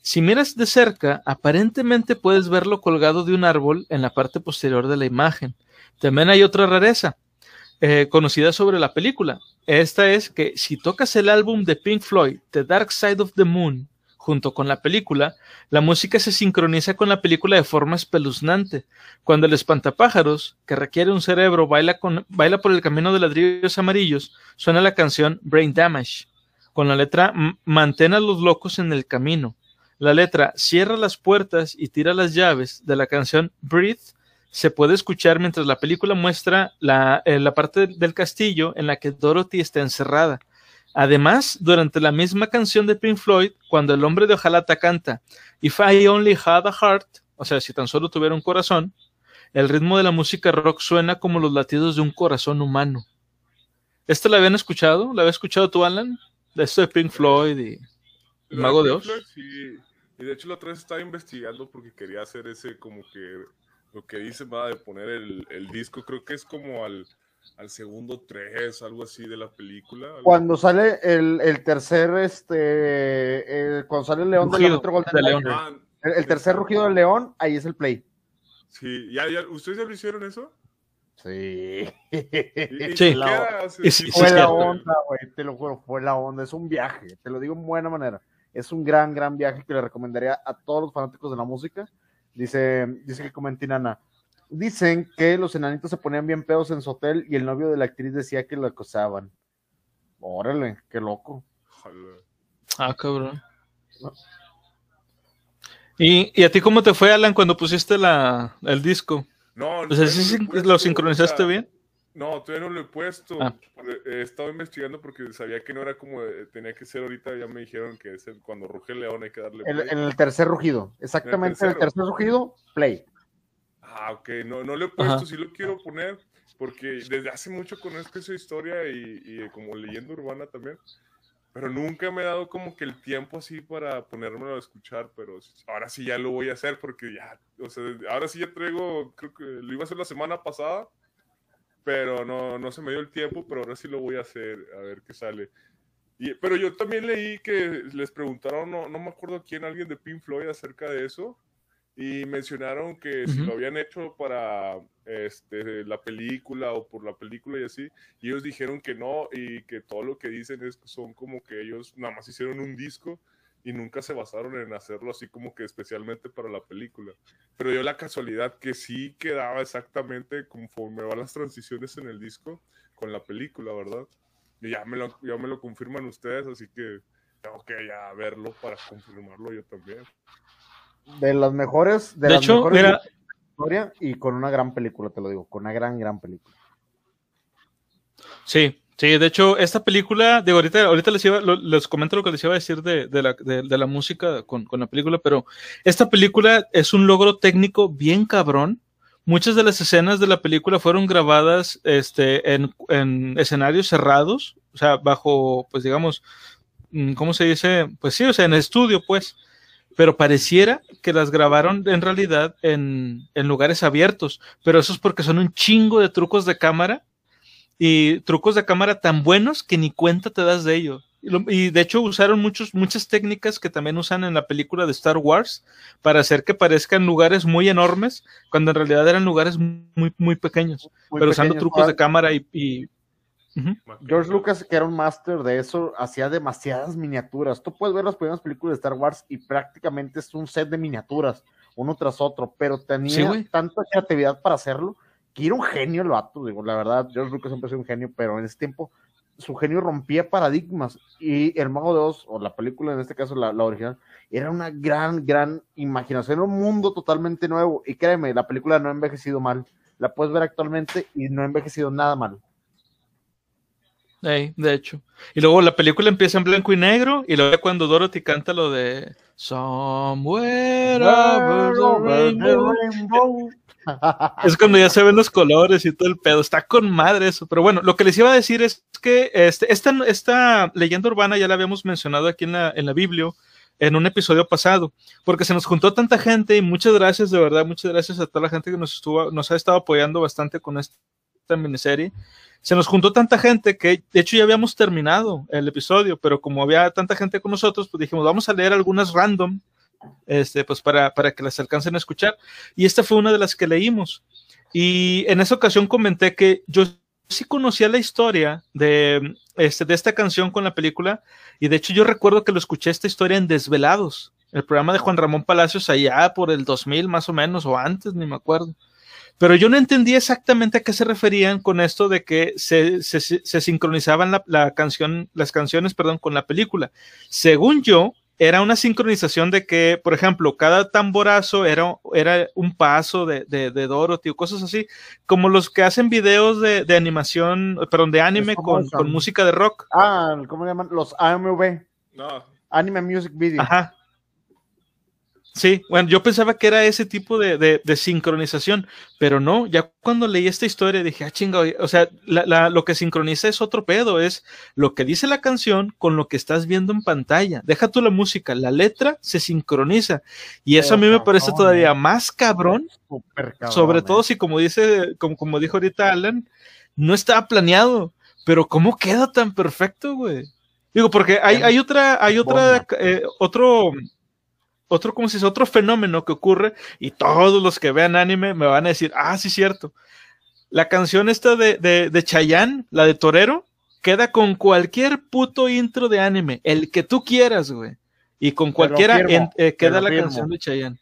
Si miras de cerca, aparentemente puedes verlo colgado de un árbol en la parte posterior de la imagen. También hay otra rareza eh, conocida sobre la película. Esta es que si tocas el álbum de Pink Floyd, The Dark Side of the Moon, junto con la película, la música se sincroniza con la película de forma espeluznante. Cuando el espantapájaros, que requiere un cerebro, baila, por el camino de ladrillos amarillos, suena la canción Brain Damage, con la letra Mantén a los locos en el camino. La letra Cierra las puertas y tira las llaves de la canción Breathe se puede escuchar mientras la película muestra la, eh, la parte del castillo en la que Dorothy está encerrada. Además, durante la misma canción de Pink Floyd, cuando el hombre de Ojalata canta If I Only Had a Heart, o sea, si tan solo tuviera un corazón, el ritmo de la música rock suena como los latidos de un corazón humano. ¿Esta la habían escuchado? ¿La había escuchado tú, Alan? De esto de Pink Floyd y Mago de Oz. Sí. Y de hecho la otra vez estaba investigando porque quería hacer ese como que lo que dice va de poner el, el disco, creo que es como al al segundo tres, algo así de la película. Cuando sale el, el tercer, este, cuando sale el león rugido, de león. Ah, el, el, tercer rugido del león, ahí es el play. Sí, ¿Ya, ya, ¿ustedes ya lo hicieron eso? Sí. ¿Y, sí. La, sí, sí, fue la onda, güey, te lo juro, fue la onda, es un viaje, te lo digo en buena manera. Es un gran, gran viaje que le recomendaría a todos los fanáticos de la música. Dice, dice que comentinana Dicen que los enanitos se ponían bien pedos en su hotel y el novio de la actriz decía que lo acosaban. Órale, qué loco. Ah, cabrón. ¿Y, ¿Y, a ti cómo te fue, Alan, cuando pusiste la, el disco? No, no. ¿sí, ¿Lo sincronizaste bien? No, todavía no lo he puesto. Ah. He estado investigando porque sabía que no era como tenía que ser ahorita. Ya me dijeron que es cuando ruge el león hay que darle play. En el, tercer rugido, exactamente el, el tercer rugido, play. Ah, ok, no, no lo he puesto, sí lo quiero poner, porque desde hace mucho conozco esa historia y, y, como leyenda urbana también, pero nunca me he dado como que el tiempo así para ponérmelo a escuchar, pero ahora sí ya lo voy a hacer porque ya, o sea, ahora sí ya traigo, creo que lo iba a hacer la semana pasada, pero no, no se me dio el tiempo, pero ahora sí lo voy a hacer, a ver qué sale. Y, pero yo también leí que les preguntaron, no, no me acuerdo quién, alguien de Pink Floyd acerca de eso, y mencionaron que si lo habían hecho para este, la película o por la película y así, y ellos dijeron que no y que todo lo que dicen es son como que ellos nada más hicieron un disco y nunca se basaron en hacerlo así como que especialmente para la película. Pero dio la casualidad que sí quedaba exactamente conforme van las transiciones en el disco con la película, ¿verdad? Y ya me lo, ya me lo confirman ustedes, así que tengo que ya verlo para confirmarlo yo también. De las mejores, de, De las hecho, mejores mira- de la historia y con una gran película, te lo digo, con una gran, gran película. Sí, sí, de hecho, esta película, digo, ahorita, ahorita les, iba, lo- les comento lo que les iba a decir de, de la, de, de la música con, con la película, pero esta película es un logro técnico bien cabrón. Muchas de las escenas de la película fueron grabadas este, en, en escenarios cerrados, o sea, bajo, pues digamos, mm, ¿cómo se dice? Pues sí, o sea, en estudio, pues. Pero pareciera que las grabaron en realidad en, en lugares abiertos, pero eso es porque son un chingo de trucos de cámara y trucos de cámara tan buenos que ni cuenta te das de ello. Y, lo- y de hecho usaron muchos, muchas técnicas que también usan en la película de Star Wars para hacer que parezcan lugares muy enormes, cuando en realidad eran lugares muy, muy pequeños, Muy pero usando trucos de Ah, cámara y... y- George Lucas, que era un máster de eso, hacía demasiadas miniaturas. Tú puedes ver las primeras películas de Star Wars y prácticamente es un set de miniaturas, uno tras otro, pero tenía Sí, tanta creatividad para hacerlo que era un genio el vato. Digo, la verdad, George Lucas siempre ha sido un genio, pero en ese tiempo su genio rompía paradigmas y El Mago de Oz, o la película en este caso, la, la original, era una gran, gran imaginación, era un mundo totalmente nuevo. Y créeme, la película no ha envejecido mal. La puedes ver actualmente y no ha envejecido nada mal. Ey, de hecho. Y luego la película empieza en blanco y negro y luego cuando Dorothy canta lo de Somewhere. Es cuando ya se ven los colores y todo el pedo. Está con madre eso. Pero bueno, lo que les iba a decir es que este, esta, esta leyenda urbana ya la habíamos mencionado aquí en la, en la Biblia en un episodio pasado, porque se nos juntó tanta gente y muchas gracias, de verdad, muchas gracias a toda la gente que nos, estuvo, nos ha estado apoyando bastante con esta miniserie. Se nos juntó tanta gente que, de hecho, ya habíamos terminado el episodio, pero como había tanta gente con nosotros, pues dijimos, vamos a leer algunas random, este, pues para, para que las alcancen a escuchar. Y esta fue una de las que leímos. Y en esa ocasión comenté que yo sí conocía la historia de, este, de esta canción con la película, y de hecho yo recuerdo que lo escuché esta historia en Desvelados, el programa de Juan Ramón Palacios allá por el 2000 más o menos, o antes, ni me acuerdo. Pero yo no entendía exactamente a qué se referían con esto de que se, se, se sincronizaban la, la, canción, las canciones perdón, con la película. Según yo, era una sincronización de que, por ejemplo, cada tamborazo era, era un paso de, de, de Dorothy o cosas así, como los que hacen videos de, de animación, perdón, de anime con, con, música de rock. Ah, ¿cómo le llaman? Los AMV. No. Anime Music Video. Ajá. Sí, bueno, yo pensaba que era ese tipo de, de, de, sincronización, pero no, ya cuando leí esta historia dije, ah, chinga, o sea, la, la, lo que sincroniza es otro pedo, es lo que dice la canción con lo que estás viendo en pantalla. Deja tú la música, la letra se sincroniza. Y eso a mí me parece todavía más cabrón, cabrón sobre todo si como dice, como, como dijo ahorita Alan, no estaba planeado, pero ¿cómo queda tan perfecto, güey? Digo, porque hay, hay otra, hay otra, eh, otro otro, como si es otro fenómeno que ocurre y todos los que vean anime me van a decir, ah, sí, cierto. La canción esta de, de, de Chayanne, la de Torero, queda con cualquier puto intro de anime, el que tú quieras, güey. Y con cualquiera en, eh, queda la firmo. canción de Chayanne.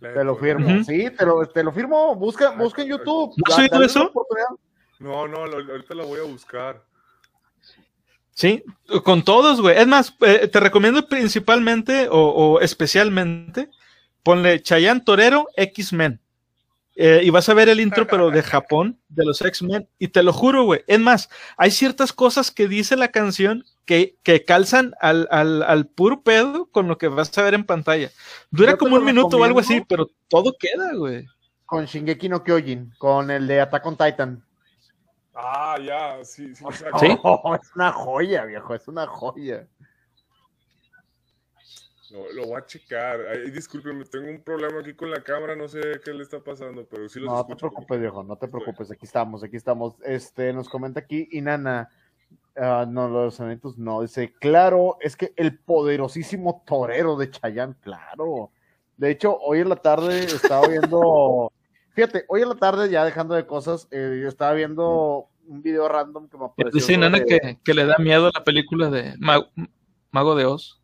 Te lo firmo, uh -huh. sí, te lo, te lo firmo. Busca, busca en YouTube. ¿No has oído eso? No, no, ahorita la voy a buscar. Sí, con todos, güey. Es más, eh, te recomiendo principalmente o, o, especialmente ponle Chayanne Torero X-Men. Eh, y vas a ver el intro, pero de Japón, de los X-Men. Y te lo juro, güey. Es más, hay ciertas cosas que dice la canción que, que calzan al, al, al, puro pedo con lo que vas a ver en pantalla. Dura como un minuto o algo así, pero todo queda, güey. Con Shingeki no Kyojin, con el de Attack on Titan. Ah, ya, sí, sí, exacto. ¿Sí? Oh, es una joya, viejo, es una joya. Lo, lo voy a checar. Ay, discúlpeme, tengo un problema aquí con la cámara, no sé qué le está pasando, pero sí los No escucho. te preocupes, viejo, no te preocupes, aquí estamos, aquí estamos. Este, nos comenta aquí Inana, uh, no, los eventos no, dice, claro, es que el poderosísimo torero de Chayán, claro. De hecho, hoy en la tarde estaba viendo, fíjate, hoy en la tarde, ya dejando de cosas, eh, yo estaba viendo un video random que me apareció. Dice Inana de... que, que, le da miedo a la película de Mago, Mago de Oz.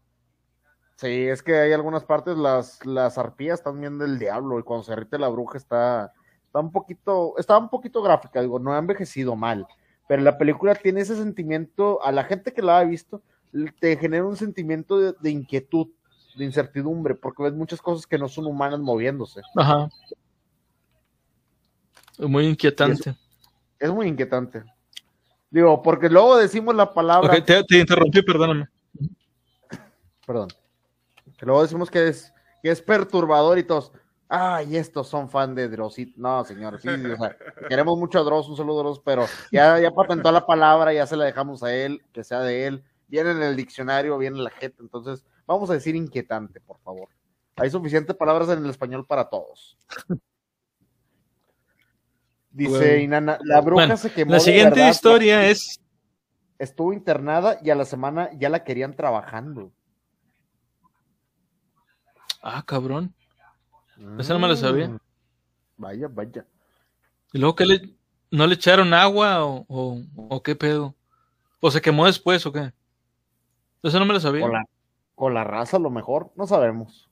Sí, es que hay algunas partes, las, las arpías están viendo el diablo y cuando se derrite la bruja está, está un poquito, está un poquito gráfica, digo, no ha envejecido mal, pero la película tiene ese sentimiento, a la gente que la ha visto, te genera un sentimiento de, de inquietud, de incertidumbre, porque ves muchas cosas que no son humanas moviéndose. Ajá. Muy inquietante. Es, muy inquietante. Digo, porque luego decimos la palabra. te, te, interrumpí, perdóname. Perdón. Que luego decimos que es, que es perturbador y todos. Ay, estos son fan de Dross. No, señores, sí, o sea, queremos mucho a Dross, un saludo a Dross, pero ya, ya patentó la palabra, ya se la dejamos a él, que sea de él. Viene en el diccionario, viene en la gente, entonces vamos a decir inquietante, por favor. Hay suficientes palabras en el español para todos. Dice Inana, la bruja se quemó. La siguiente historia es. Estuvo internada y a la semana ya la querían trabajando. Ah, cabrón. Esa no me la sabía. Mm. Vaya, vaya. ¿Y luego que le, no le echaron agua o, o, qué pedo? ¿O se quemó después o qué? Eso no me lo sabía. Con la, raza a lo mejor, no sabemos.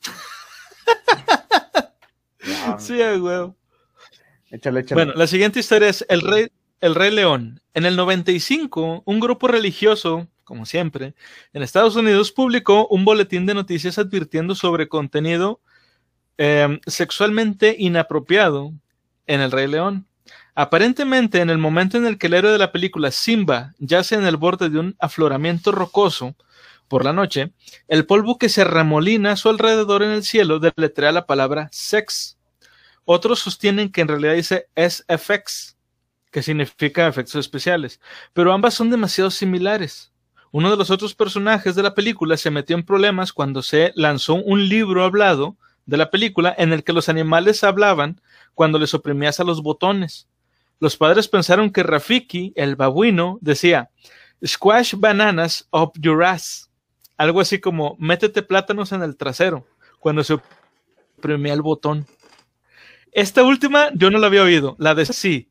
sí, güey. Échale, échale. Bueno, la siguiente historia es el rey, el rey León. En el 95, un grupo religioso como siempre, en Estados Unidos publicó un boletín de noticias advirtiendo sobre contenido em, sexualmente inapropiado en El Rey León. Aparentemente, en el momento en el que el héroe de la película Simba yace en el borde de un afloramiento rocoso por la noche, el polvo que se remolina a su alrededor en el cielo deletrea la palabra sex. Otros sostienen que en realidad dice SFX, que significa efectos especiales, pero ambas son demasiado similares. Uno de los otros personajes de la película se metió en problemas cuando se lanzó un libro hablado de la película en el que los animales hablaban cuando les oprimías a los botones. Los padres pensaron que Rafiki, el babuino, decía Squash bananas up your ass. Algo así como métete plátanos en el trasero cuando se oprimía el botón. Esta última yo no la había oído, la de sí,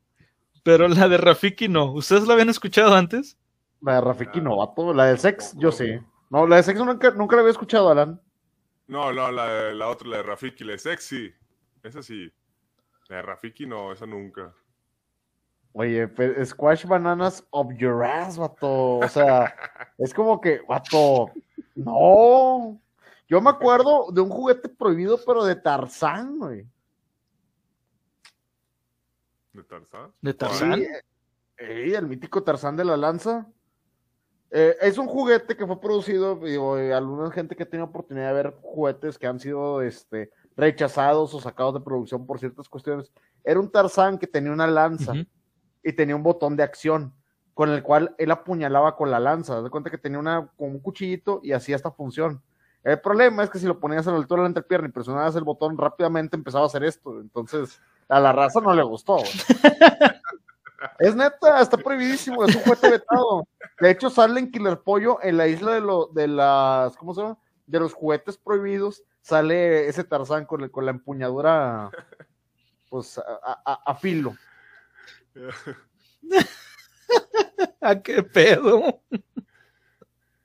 pero la de Rafiki no. ¿Ustedes la habían escuchado antes? La de Rafiki Novato, la del sex, yo sí. No, la de sex nunca, nunca la había escuchado, Alan. No, no, la, la otra, la de Rafiki, la de sex sí. Esa sí. La de Rafiki no, esa nunca. Oye, Squash Bananas of your ass, vato. O sea, es como que, vato, no. Yo me acuerdo de un juguete prohibido, pero de Tarzán, güey. ¿De Tarzán? ¿De Tarzán? Sí, el mítico Tarzán de la lanza. Eh, es un juguete que fue producido, digo, eh, alguna gente que tiene oportunidad de ver juguetes que han sido este, rechazados o sacados de producción por ciertas cuestiones. Era un Tarzán que tenía una lanza y tenía un botón de acción con el cual él apuñalaba con la lanza. de cuenta que tenía una, como un cuchillito y hacía esta función. El problema es que si lo ponías a la altura de la entrepierna y presionabas el botón, rápidamente empezaba a hacer esto. Entonces, a la raza no le gustó. Es neta, está prohibidísimo, es un juguete vetado. De hecho, sale en Killer Pollo en la isla de, lo, de las, ¿cómo se llama? De los juguetes prohibidos, sale ese Tarzán con, con la empuñadura, pues, a, a, filo. ¿A qué pedo?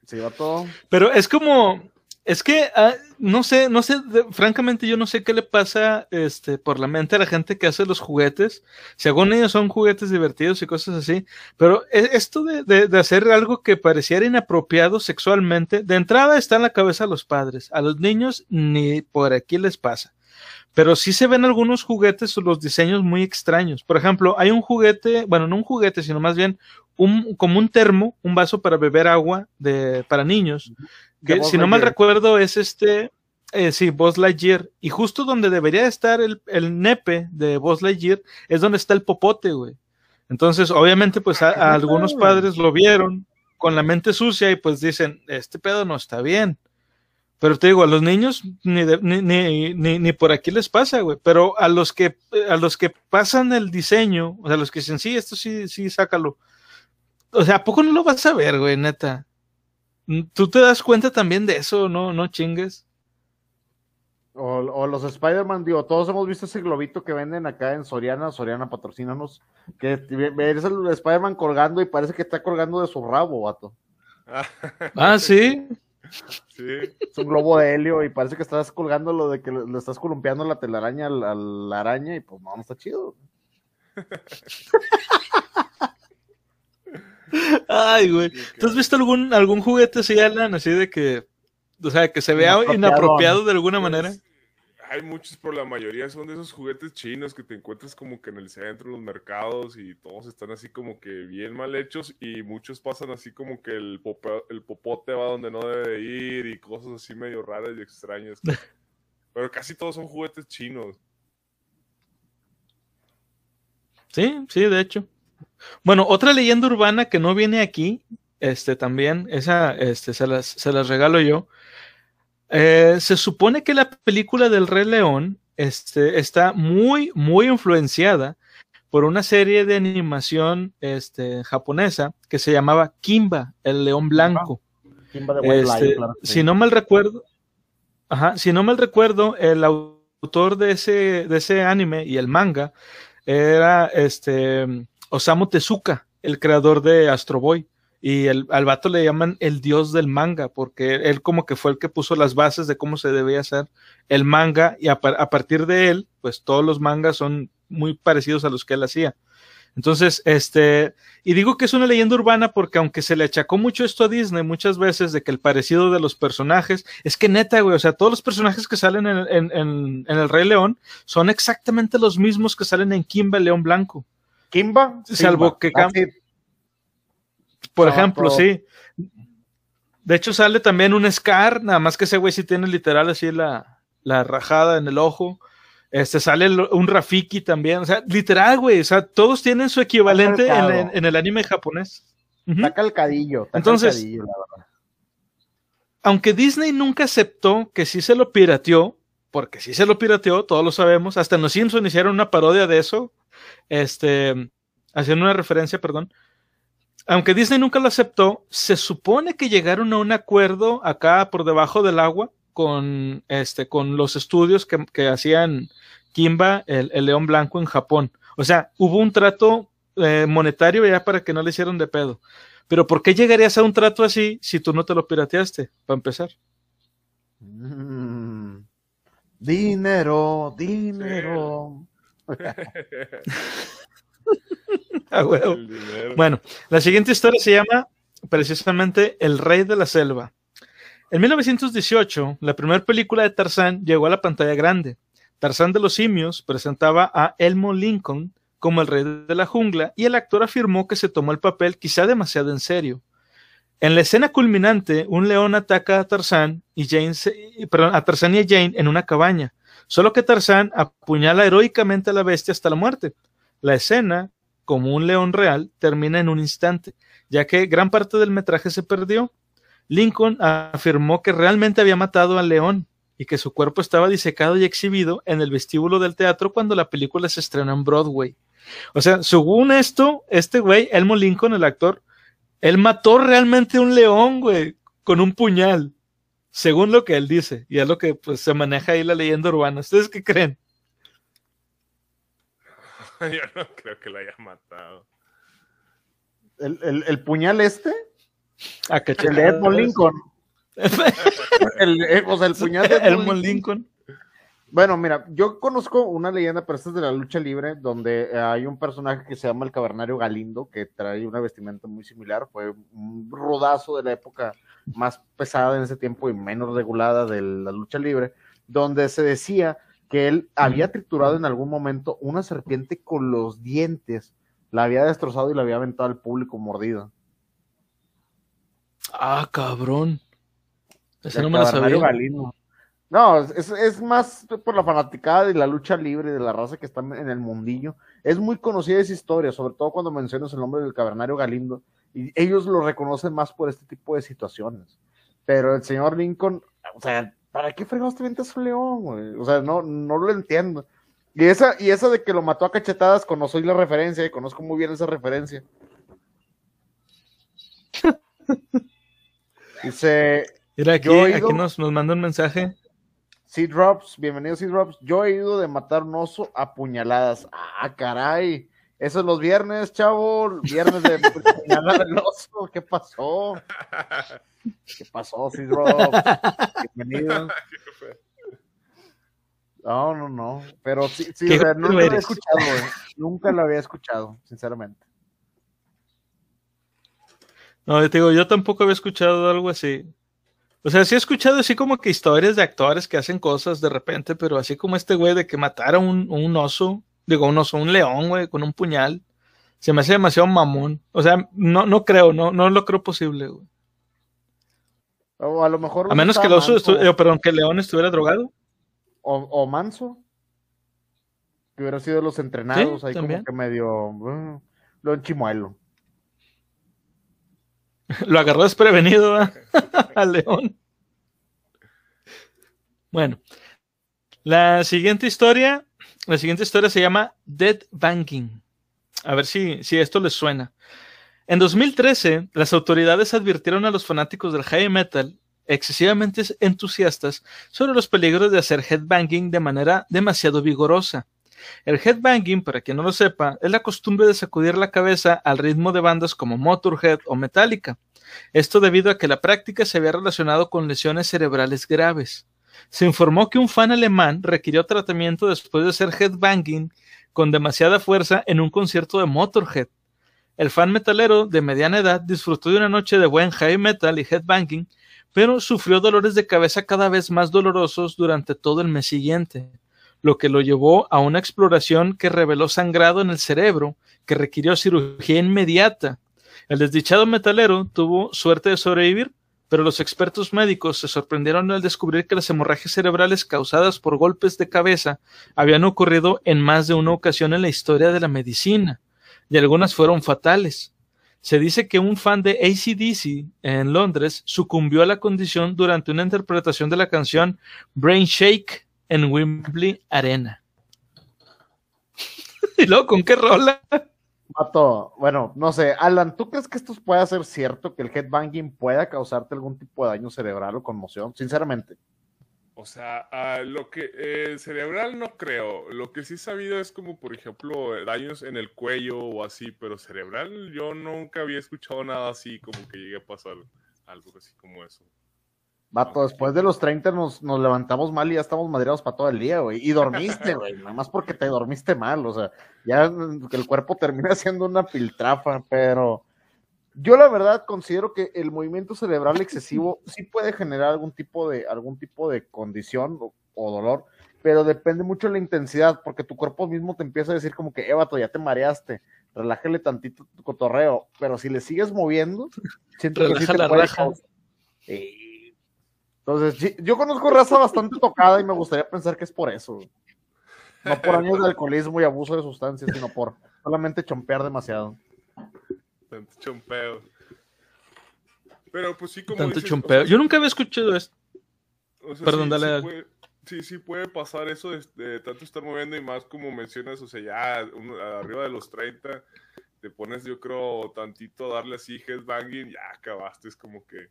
Sí, va todo. Pero es como, es que ah, no sé, no sé, francamente yo no sé qué le pasa este, por la mente a la gente que hace los juguetes. Según ellos son juguetes divertidos y cosas así, pero e, esto de, de, hacer algo que pareciera inapropiado sexualmente, de entrada está en la cabeza de los padres. A los niños ni por aquí les pasa. Pero sí se ven algunos juguetes o los diseños muy extraños. Por ejemplo, hay un juguete, bueno, no un juguete, sino más bien un, como un termo, un vaso para beber agua de, para niños que si no mal recuerdo es este, eh, sí, Buzz Lightyear. Y justo donde debería estar el, el nepe de Buzz Lightyear es donde está el popote, güey. Entonces, obviamente, pues a, algunos padres lo vieron con la mente sucia y pues dicen, este pedo no está bien. Pero te digo, a los niños ni, ni, ni, ni, por aquí les pasa, güey. Pero a los que a los que pasan el diseño, o sea, a los que dicen, sí, esto sí, sí, sácalo. O sea, ¿a poco no lo vas a ver, güey, neta? ¿Tú te das cuenta también de eso, no? No chingues. O, los Spider-Man, digo, todos hemos visto ese globito que venden acá en Soriana, Soriana patrocínanos, que ves el Spider-Man colgando y parece que está colgando de su rabo, vato. ah, sí. Sí. Es un globo de helio y parece que estás colgando lo de que le estás columpiando la telaraña a la araña y pues no, no está chido. Ay, güey. ¿Tú has visto algún, algún juguete así, Alan? Así de que o sea, que se vea inapropiado, de alguna manera. Hay muchos, pero la mayoría son de esos juguetes chinos que te encuentras como que en el centro, en los mercados, y todos están así como que bien mal hechos, y muchos pasan así como que el, el popote va donde no debe ir, y cosas así medio raras y extrañas. pero casi todos son juguetes chinos. Sí, sí, de hecho. Bueno, otra leyenda urbana que no viene aquí, este también, esa este, se, las, se las regalo yo. Eh, se supone que la película del Rey León este, está muy, muy influenciada por una serie de animación este, japonesa que se llamaba Kimba, el león blanco. Kimba de este, Si no mal recuerdo, ajá, si no mal recuerdo, el autor de ese, de ese anime y el manga era este Osamu Tezuka, el creador de Astro Boy. Y al vato le llaman el dios del manga, porque él como que fue el que puso las bases de cómo se debía hacer el manga, y a, partir de él, pues todos los mangas son muy parecidos a los que él hacía. Entonces, este, y digo que es una leyenda urbana porque aunque se le achacó mucho esto a Disney muchas veces de que el parecido de los personajes, es que neta, güey, o sea, todos los personajes que salen en, en, en, El Rey León son exactamente los mismos que salen en Kimba León Blanco. Kimba, salvo que ah, Por ejemplo, sí. De hecho, sale también un Scar, nada más que ese güey sí tiene literal así la, la rajada en el ojo. Este sale un Rafiki también. O sea, literal, güey. O sea, todos tienen su equivalente en, el anime japonés. Está calcadillo. Entonces, aunque Disney nunca aceptó que sí se lo pirateó, porque sí se lo pirateó, todos lo sabemos. Hasta en los Simpsons hicieron una parodia de eso este, haciendo una referencia, perdón. Aunque Disney nunca lo aceptó, se supone que llegaron a un acuerdo acá por debajo del agua con, este, con los estudios que, hacían Kimba, el, león blanco en Japón. O sea, hubo un trato eh, monetario ya para que no le hicieran de pedo. Pero ¿por qué llegarías a un trato así si tú no te lo pirateaste, para empezar? Mm. dinero, dinero. Ah, bueno, la siguiente historia se llama precisamente El Rey de la Selva. En 1918, la primera película de Tarzán llegó a la pantalla grande. Tarzán de los Simios presentaba a Elmo Lincoln como el rey de la jungla y el actor afirmó que se tomó el papel quizá demasiado en serio. En la escena culminante, un león ataca a Tarzán y Jane, a Tarzán y a Jane en una cabaña. Solo que Tarzán apuñala heroicamente a la bestia hasta la muerte. La escena, como un león real, termina en un instante, ya que gran parte del metraje se perdió. Lincoln afirmó que realmente había matado al león y que su cuerpo estaba disecado y exhibido en el vestíbulo del teatro cuando la película se estrenó en Broadway. O sea, según esto, este güey, Elmo Lincoln, el actor, él mató realmente un león, güey, con un puñal según lo que él dice, y es lo que pues, se maneja ahí la leyenda urbana. ¿Ustedes qué creen? Yo no creo que lo haya matado. ¿El, puñal este? Ah, el de Edmond Lincoln. el, eh, o sea, el puñal de Edmond Lincoln. Bueno, mira, yo conozco una leyenda, pero esta es de la lucha libre, donde eh, hay un personaje que se llama el Cavernario Galindo, que trae una vestimenta muy similar, fue un rodazo de la época más pesada en ese tiempo y menos regulada de la lucha libre, donde se decía que él había triturado en algún momento una serpiente con los dientes, la había destrozado y la había aventado al público mordido. Ah, cabrón. Ese no me lo sabía. Galindo. No, es, más por la fanaticada de la lucha libre de la raza que está en el mundillo. Es muy conocida esa historia, sobre todo cuando mencionas el nombre del cavernario Galindo, y ellos lo reconocen más por este tipo de situaciones. Pero el señor Lincoln, o sea, ¿para qué fregados te ventas un león, O sea, no, no lo entiendo. Y esa, y esa de que lo mató a cachetadas, conozco la referencia y conozco muy bien esa referencia. Dice. Mira, aquí, aquí nos, nos manda un mensaje. Sea Drops, bienvenido Sea Drops. Yo he ido de matar un oso a puñaladas. Ah, caray. Eso es los viernes, chavo. Viernes de puñalar el oso. ¿Qué pasó? ¿Qué pasó, Drops? Bienvenido. No, no, no. Pero sí, sí o sea, no lo había escuchado, eh. Nunca lo había escuchado, sinceramente. No, yo te digo, yo tampoco había escuchado algo así. O sea, sí he escuchado así como que historias de actores que hacen cosas de repente, pero así como este güey de que matara un, un oso, digo, un oso, un león, güey, con un puñal, se me hace demasiado mamón. O sea, no, no creo, no, no lo creo posible, güey. O a lo mejor. A menos que el oso, eh, perdón, que el león estuviera drogado. O, o manso. Que hubiera sido los entrenados Sí, ahí también. como que medio. uh, lo enchimuelo. Lo agarró desprevenido ¿verdad? al león. Bueno, la siguiente historia, la siguiente historia se llama Dead Banking. A ver si, si esto les suena. En 2013, las autoridades advirtieron a los fanáticos del heavy metal excesivamente entusiastas sobre los peligros de hacer headbanging de manera demasiado vigorosa. El headbanging, para quien no lo sepa, es la costumbre de sacudir la cabeza al ritmo de bandas como Motorhead o Metallica. Esto debido a que la práctica se había relacionado con lesiones cerebrales graves. Se informó que un fan alemán requirió tratamiento después de hacer headbanging con demasiada fuerza en un concierto de Motorhead. El fan metalero de mediana edad disfrutó de una noche de buen heavy metal y headbanging, pero sufrió dolores de cabeza cada vez más dolorosos durante todo el mes siguiente, lo que lo llevó a una exploración que reveló sangrado en el cerebro que requirió cirugía inmediata. El desdichado metalero tuvo suerte de sobrevivir, pero los expertos médicos se sorprendieron al descubrir que las hemorragias cerebrales causadas por golpes de cabeza habían ocurrido en más de una ocasión en la historia de la medicina, y algunas fueron fatales. Se dice que un fan de ACDC en Londres sucumbió a la condición durante una interpretación de la canción Brain Shake en Wembley Arena. ¿Y con qué rola? Vato, bueno, no sé, Alan, ¿tú crees que esto pueda ser cierto, que el headbanging pueda causarte algún tipo de daño cerebral o conmoción? Sinceramente. O sea, lo que eh, cerebral no creo. Lo que sí he sabido es como, por ejemplo, daños en el cuello o así, pero cerebral yo nunca había escuchado nada así, como que llegue a pasar algo así como eso. Vato, después de los 30 nos, nos levantamos mal y ya estamos madreados para todo el día, güey. Y dormiste, güey, nada más porque te dormiste mal, o sea, ya que el cuerpo termina siendo una piltrafa, pero yo la verdad considero que el movimiento cerebral excesivo sí puede generar algún tipo de, algún tipo de condición o, o dolor, pero depende mucho de la intensidad, porque tu cuerpo mismo te empieza a decir como que, eh, vato, ya te mareaste, relájale tantito tu cotorreo, pero si le sigues moviendo, siento que sí Relaja te la puede raja. Sí. Entonces, sí, yo conozco raza bastante tocada y me gustaría pensar que es por eso. No por años de alcoholismo y abuso de sustancias, sino por solamente chompear demasiado. Tanto chompeo. Pero pues sí, como Tanto dices, o chompeo. sea, Yo nunca había escuchado esto. O sea, Perdón, sí, dale, sí puede- sí, sí puede pasar eso de, de tanto estar moviendo y más como mencionas, o sea, ya arriba de los 30 te pones, yo creo, tantito a darle así headbanging, ya acabaste, es como que...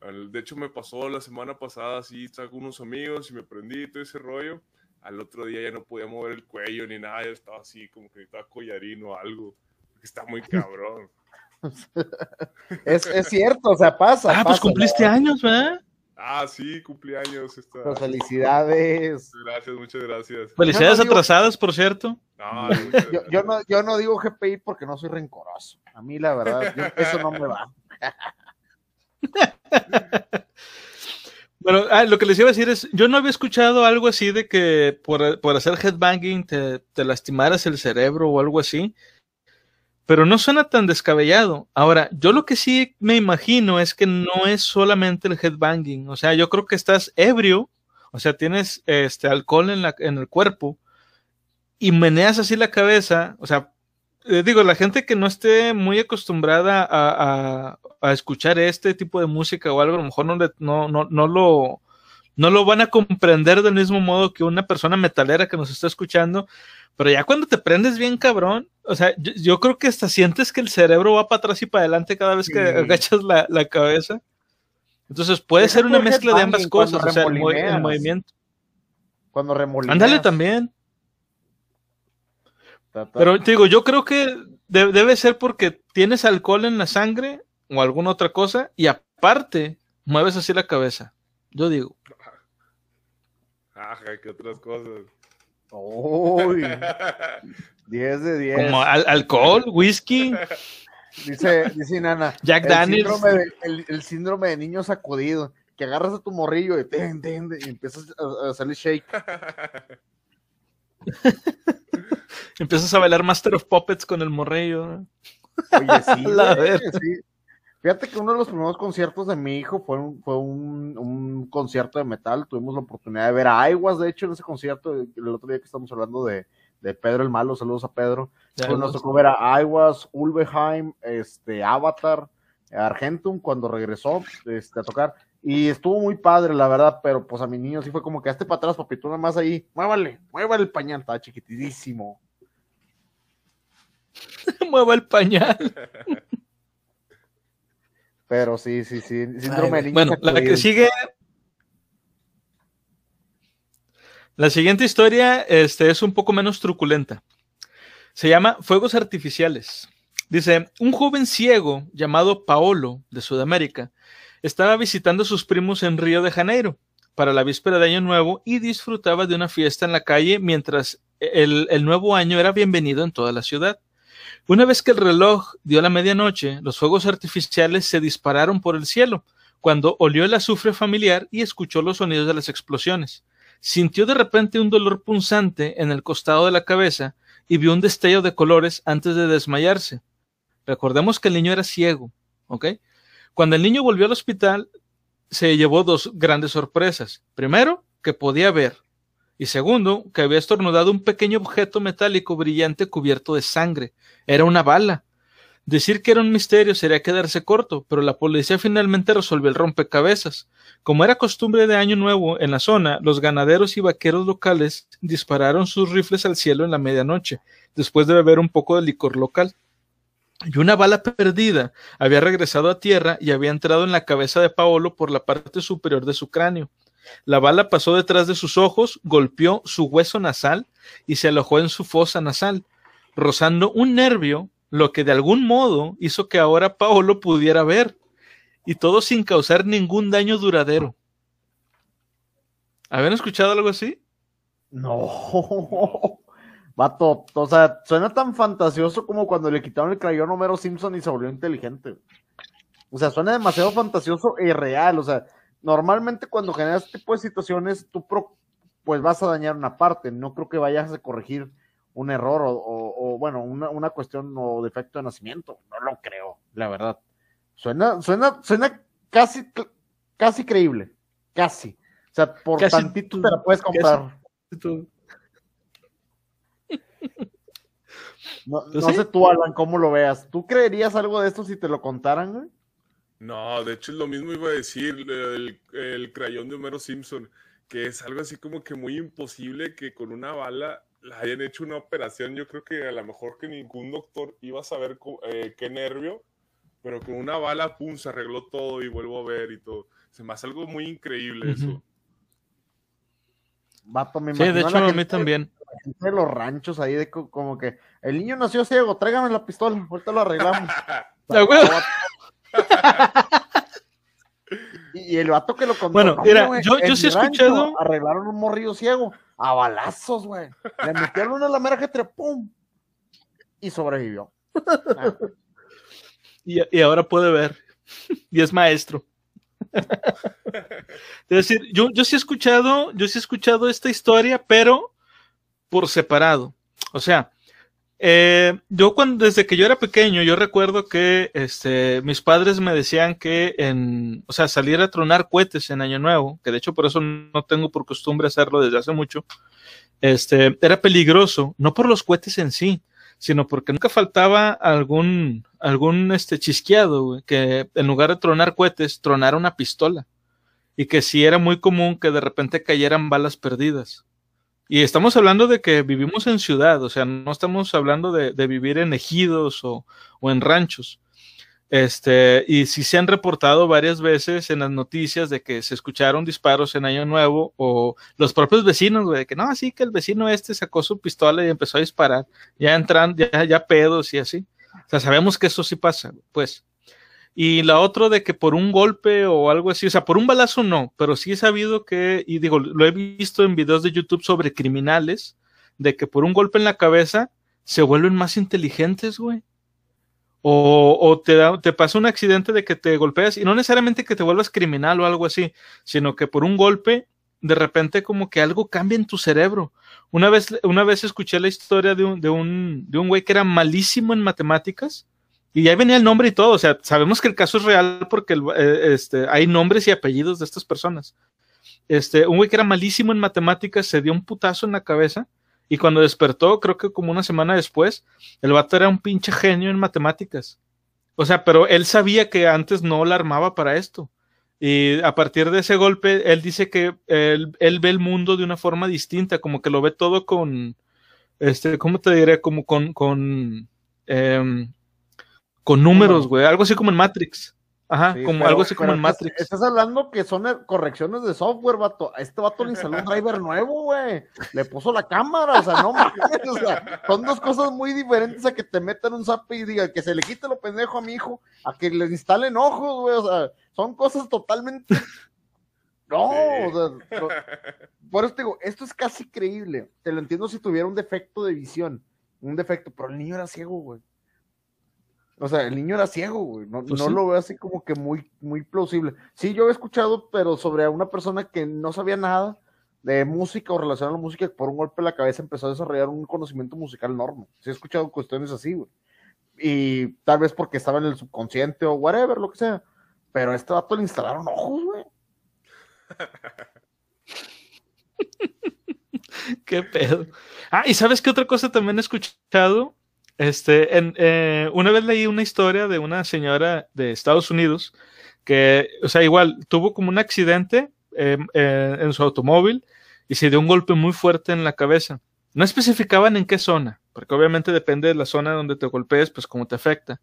De hecho, me pasó la semana pasada, así, estaba con unos amigos y me prendí y todo ese rollo. Al otro día ya no podía mover el cuello ni nada, ya estaba así, como que estaba collarín o algo. Porque está muy cabrón. Es, es cierto, o sea, pasa. Ah, pues pasa, cumpliste la verdad. años, ¿verdad? Ah, sí, cumpleaños. Está... Pues felicidades. Gracias, muchas gracias. Felicidades no digo- atrasadas, por cierto. No, muchas Yo, yo no, yo no digo GPI porque no soy rencoroso. A mí, la verdad, yo- eso no me va. Bueno, ah, lo que les iba a decir es, yo no había escuchado algo así de que por, por hacer headbanging te, te lastimaras el cerebro o algo así, pero no suena tan descabellado. Ahora, yo lo que sí me imagino es que no es solamente el headbanging, o sea, yo creo que estás ebrio, o sea, tienes este alcohol en, la, en el cuerpo y meneas así la cabeza, o sea, eh, digo, la gente que no esté muy acostumbrada a, a- a escuchar este tipo de música o algo, a lo mejor no, le- no, no, no lo, no lo van a comprender del mismo modo que una persona metalera que nos está escuchando, pero ya cuando te prendes bien cabrón, o sea, yo, yo creo que hasta sientes que el cerebro va para atrás y para adelante cada vez que Sí. agachas la, la cabeza. Entonces puede Deja ser una mezcla de ambas cosas, o sea, el, movimiento. Cuando remolineas. Ándale también. Pero te digo, yo creo que de- debe ser porque tienes alcohol en la sangre o alguna otra cosa y aparte mueves así la cabeza. Yo digo. Ajá, que otras cosas. Uy, 10 de 10. Como al- alcohol, whisky, Dice, dice Nana. Jack el Daniels. Síndrome de, el, el síndrome de niño sacudido. que agarras a tu morrillo y, y empiezas a, hacerle shake. empiezas a bailar Master of Puppets con el morrillo. Oye, sí, La sí. Fíjate que uno de los primeros conciertos de mi hijo fue un, fue un, concierto de metal. Tuvimos la oportunidad de ver a Aiguas, de hecho, en ese concierto, el otro día que estamos hablando de, Pedro el Malo, saludos a Pedro. Pues nos tocó ver a Aiguas, Ulveheim, este, Avatar, Argentum cuando regresó este, a tocar. Y estuvo muy padre, la verdad, pero pues a mi niño sí fue como que hazte para atrás, papito, nada más ahí, muévale, muévale el pañal, estaba chiquitidísimo. Mueva el pañal. Pero sí, sí, sí. Síndrome Bueno, la que sigue. La siguiente historia este, es un poco menos truculenta. Se llama Fuegos Artificiales. Dice, un joven ciego llamado Paolo, de Sudamérica, estaba visitando a sus primos en Río de Janeiro para la víspera de Año Nuevo y disfrutaba de una fiesta en la calle mientras el, el nuevo año era bienvenido en toda la ciudad. Una vez que el reloj dio la medianoche, los fuegos artificiales se dispararon por el cielo, cuando olió el azufre familiar y escuchó los sonidos de las explosiones. Sintió de repente un dolor punzante en el costado de la cabeza y vio un destello de colores antes de desmayarse. Recordemos que el niño era ciego, ¿ok? Cuando el niño volvió al hospital, se llevó dos grandes sorpresas. Primero, que podía ver, y segundo, que había estornudado un pequeño objeto metálico brillante cubierto de sangre. Era una bala. Decir que era un misterio sería quedarse corto, pero la policía finalmente resolvió el rompecabezas. Como era costumbre de Año Nuevo en la zona, los ganaderos y vaqueros locales dispararon sus rifles al cielo en la medianoche, después de beber un poco de licor local. Y una bala perdida había regresado a tierra y había entrado en la cabeza de Paolo por la parte superior de su cráneo. La bala pasó detrás de sus ojos, golpeó su hueso nasal y se alojó en su fosa nasal, rozando un nervio, lo que de algún modo hizo que ahora Paolo pudiera ver, y todo sin causar ningún daño duradero. ¿Habían escuchado algo así? No. Vato, o sea, suena tan fantasioso como cuando le quitaron el crayón a Homero Simpson y se volvió inteligente. O sea, suena demasiado fantasioso e irreal. O sea, normalmente cuando generas este tipo de situaciones, tú pues vas a dañar una parte, no creo que vayas a corregir un error o, bueno, una, cuestión o defecto de nacimiento, no lo creo, la verdad. Suena, suena, suena casi, casi creíble, casi. O sea, por tantito te la puedes comprar. No, ¿Pues sé tú, Alan, cómo lo veas. ¿Tú creerías algo de esto si te lo contaran, güey? No, de hecho es lo mismo iba a decir el, el crayón de Homero Simpson, que es algo así como que muy imposible que con una bala la hayan hecho una operación. Yo creo que a lo mejor que ningún doctor iba a saber eh, qué nervio, pero con una bala, pum, se arregló todo y vuelvo a ver y todo. Se me hace algo muy increíble eso. sí, de hecho a mí también. De los ranchos ahí de como que el niño nació ciego, tráigame la pistola, ahorita lo arreglamos. y, el vato que lo contó. Bueno, mira, yo, yo sí he escuchado. Arreglaron un morrillo ciego a balazos, güey. Le metieron una la mera que ¡pum! Y sobrevivió. y, y, ahora puede ver. y es maestro. es decir, yo, yo sí he escuchado, yo sí he escuchado esta historia, pero por separado. O sea, eh, yo cuando, desde que yo era pequeño, yo recuerdo que este, mis padres me decían que en, o sea, salir a tronar cohetes en Año Nuevo, que de hecho por eso no tengo por costumbre hacerlo desde hace mucho, este, era peligroso, no por los cohetes en sí, sino porque nunca faltaba algún, algún este, chisqueado, que en lugar de tronar cohetes, tronara una pistola. Y que sí era muy común que de repente cayeran balas perdidas. Y estamos hablando de que vivimos en ciudad, o sea, no estamos hablando de, vivir en ejidos o, en ranchos. Este, y sí se han reportado varias veces en las noticias de que se escucharon disparos en Año Nuevo o los propios vecinos, de que no, así que el vecino este sacó su pistola y empezó a disparar, ya entran, ya, ya pedos y así. O sea, sabemos que eso sí pasa, pues. Y la otra de que por un golpe o algo así, o sea, por un balazo no, pero sí he sabido que, y digo, lo he visto en videos de YouTube sobre criminales, de que por un golpe en la cabeza se vuelven más inteligentes, güey. O, te, da, te pasa un accidente de que te golpeas y no necesariamente que te vuelvas criminal o algo así, sino que por un golpe de repente como que algo cambia en tu cerebro. Una vez, una vez escuché la historia de un, de un, de un güey que era malísimo en matemáticas y ahí venía el nombre y todo. O sea, sabemos que el caso es real porque eh, este, hay nombres y apellidos de estas personas. Este, un güey que era malísimo en matemáticas se dio un putazo en la cabeza y cuando despertó, creo que como una semana después, el vato era un pinche genio en matemáticas. O sea, pero él sabía que antes no la armaba para esto. Y a partir de ese golpe, él dice que él, ve el mundo de una forma distinta, como que lo ve todo con, este, ¿cómo te diré? Como con, con, em, con números, güey, algo así como en Matrix. Ajá, como algo así como en Matrix. Estás hablando que son correcciones de software, vato. A este vato le instaló un driver nuevo, güey. Le puso la cámara, o sea, no mames, o sea, son dos cosas muy diferentes a que te metan un zap y diga que se le quite lo pendejo a mi hijo, a que le instalen ojos, güey, o sea, son cosas totalmente. No, o sea, por eso te digo, esto es casi creíble. Te lo entiendo si tuviera un defecto de visión, un defecto, pero el niño era ciego, güey. O sea, el niño era ciego, güey. No, pues no lo veo así como que muy, muy plausible. Sí, yo he escuchado, pero sobre una persona que no sabía nada de música o relacionado a la música, por un golpe en la cabeza empezó a desarrollar un conocimiento musical enorme. Sí he escuchado cuestiones así, güey. Y tal vez porque estaba en el subconsciente o whatever, lo que sea. Pero a este dato le instalaron ojos, güey. qué pedo. Ah, y sabes qué otra cosa también he escuchado este, en, eh, una vez leí una historia de una señora de Estados Unidos que, o sea, igual tuvo como un accidente em, eh, en su automóvil y se dio un golpe muy fuerte en la cabeza. No especificaban en qué zona, porque obviamente depende de la zona donde te golpees, pues cómo te afecta.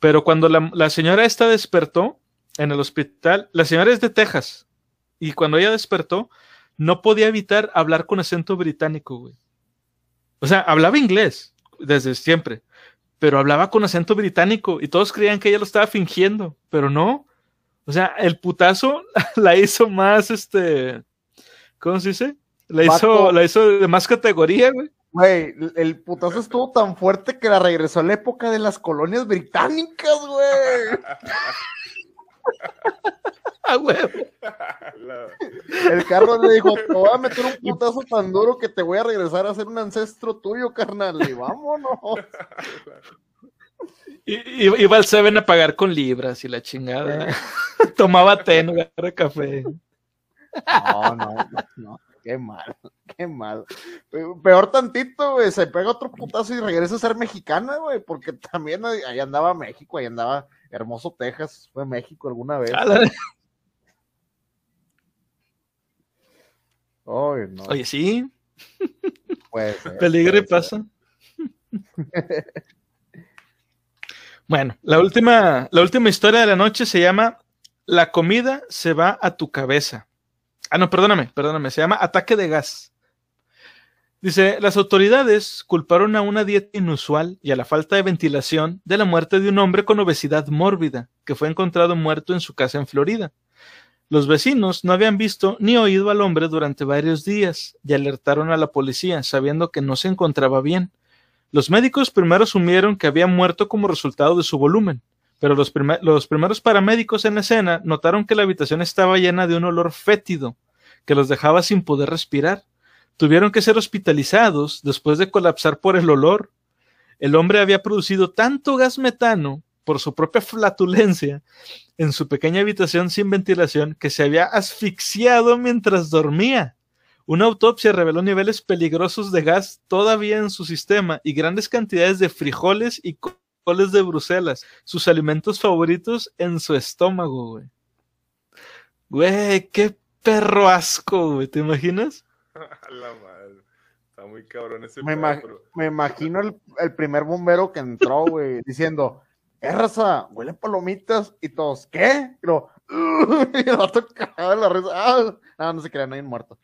Pero cuando la, la señora esta despertó en el hospital, la señora es de Texas, y cuando ella despertó, no podía evitar hablar con acento británico, güey. O sea, hablaba inglés, desde siempre, pero hablaba con acento británico y todos creían que ella lo estaba fingiendo, pero no. O sea, el putazo la hizo más, este, ¿cómo se dice? La hizo, la hizo de más categoría, güey. Güey, el putazo estuvo tan fuerte que la regresó a la época de las colonias británicas, güey. A huevo. El carro le dijo, te voy a meter un putazo tan duro que te voy a regresar a ser un ancestro tuyo, carnal. Y vámonos. Y, iba al Seven a pagar con libras y la chingada. Tomaba té en lugar de café. No, no, no. Qué mal, qué mal. Peor tantito, güey. Se pega otro putazo y regresa a ser mexicana, güey. Porque también ahí andaba México, ahí andaba Hermoso Texas. Fue México alguna vez. Oye, sí. Pues, Peligro y pasa. bueno, la última, la última historia de la noche se llama La comida se va a tu cabeza. Ah, no, perdóname, perdóname, se llama Ataque de gas. Dice, las autoridades culparon a una dieta inusual y a la falta de ventilación de la muerte de un hombre con obesidad mórbida, que fue encontrado muerto en su casa en Florida. Los vecinos no habían visto ni oído al hombre durante varios días y alertaron a la policía, sabiendo que no se encontraba bien. Los médicos primero asumieron que había muerto como resultado de su volumen, pero los, primeros paramédicos en la escena notaron que la habitación estaba llena de un olor fétido que los dejaba sin poder respirar. Tuvieron que ser hospitalizados después de colapsar por el olor. El hombre había producido tanto gas metano por su propia flatulencia en su pequeña habitación sin ventilación que se había asfixiado mientras dormía. Una autopsia reveló niveles peligrosos de gas todavía en su sistema y grandes cantidades de frijoles y coles de Bruselas, sus alimentos favoritos en su estómago, güey. Güey, qué perro asco, güey, ¿te imaginas? La madre. Está muy cabrón ese Me, me imagino el, el, primer bombero que entró, güey, diciendo, ¿qué raza? Huele palomitas y todos, ¿qué? Y lo, y el vato la risa, ah, no, no se crea, nadie muerto.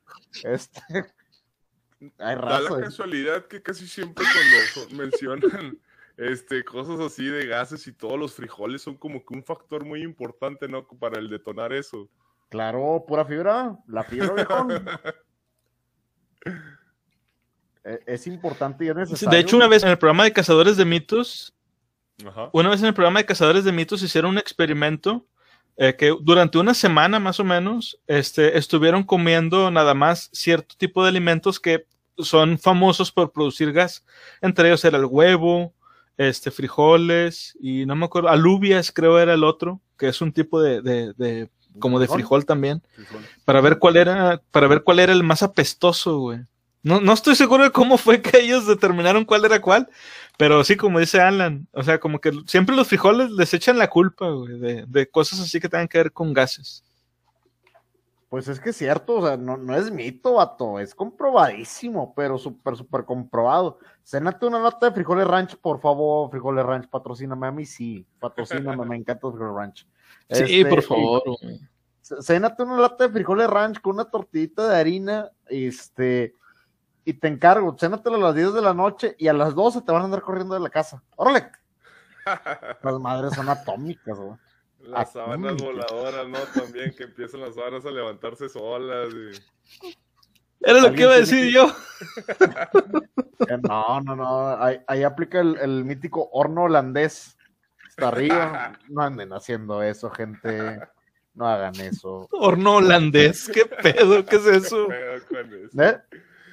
Este, hay raza. Da la casualidad que casi siempre cuando mencionan este, cosas así de gases y todos los frijoles son como que un factor muy importante, ¿no? Para el detonar eso. Claro, pura fibra, la fibra, viejo. E, es importante y es necesario. De hecho, una vez en el programa de Cazadores de Mitos, una vez en el programa de Cazadores de Mitos hicieron un experimento eh, que durante una semana más o menos este, estuvieron comiendo nada más cierto tipo de alimentos que son famosos por producir gas. Entre ellos era el huevo, este, frijoles y no me acuerdo, alubias creo era el otro, que es un tipo de, de, de como de frijol también, para ver cuál era, para ver cuál era el más apestoso, güey. No, no estoy seguro de cómo fue que ellos determinaron cuál era cuál, pero sí, como dice Alan, o sea, como que siempre los frijoles les echan la culpa, güey, de, de cosas así que tengan que ver con gases. Pues es que es cierto, o sea, no, no es mito, vato, es comprobadísimo, pero súper, súper comprobado. Cénate una lata de frijoles ranch, por favor, frijoles ranch, patrocíname a mí, sí, patrocíname, me encanta el frijoles ranch. Sí, este, por favor. Cénate una lata de frijoles ranch con una tortillita de harina, este, y te encargo, cénatelo a las 10 de la noche y a las 12 te van a andar corriendo de la casa. ¡Órale! Las madres son atómicas, güey. Las sábanas voladoras, ¿no? También que empiezan las sábanas a levantarse solas. Era lo que iba a decir yo. no, no, no. Ahí, aplica el, mítico horno holandés. Está arriba. No anden haciendo eso, gente. No hagan eso. Horno holandés. ¿Qué pedo? ¿Qué es eso? ¿Eh?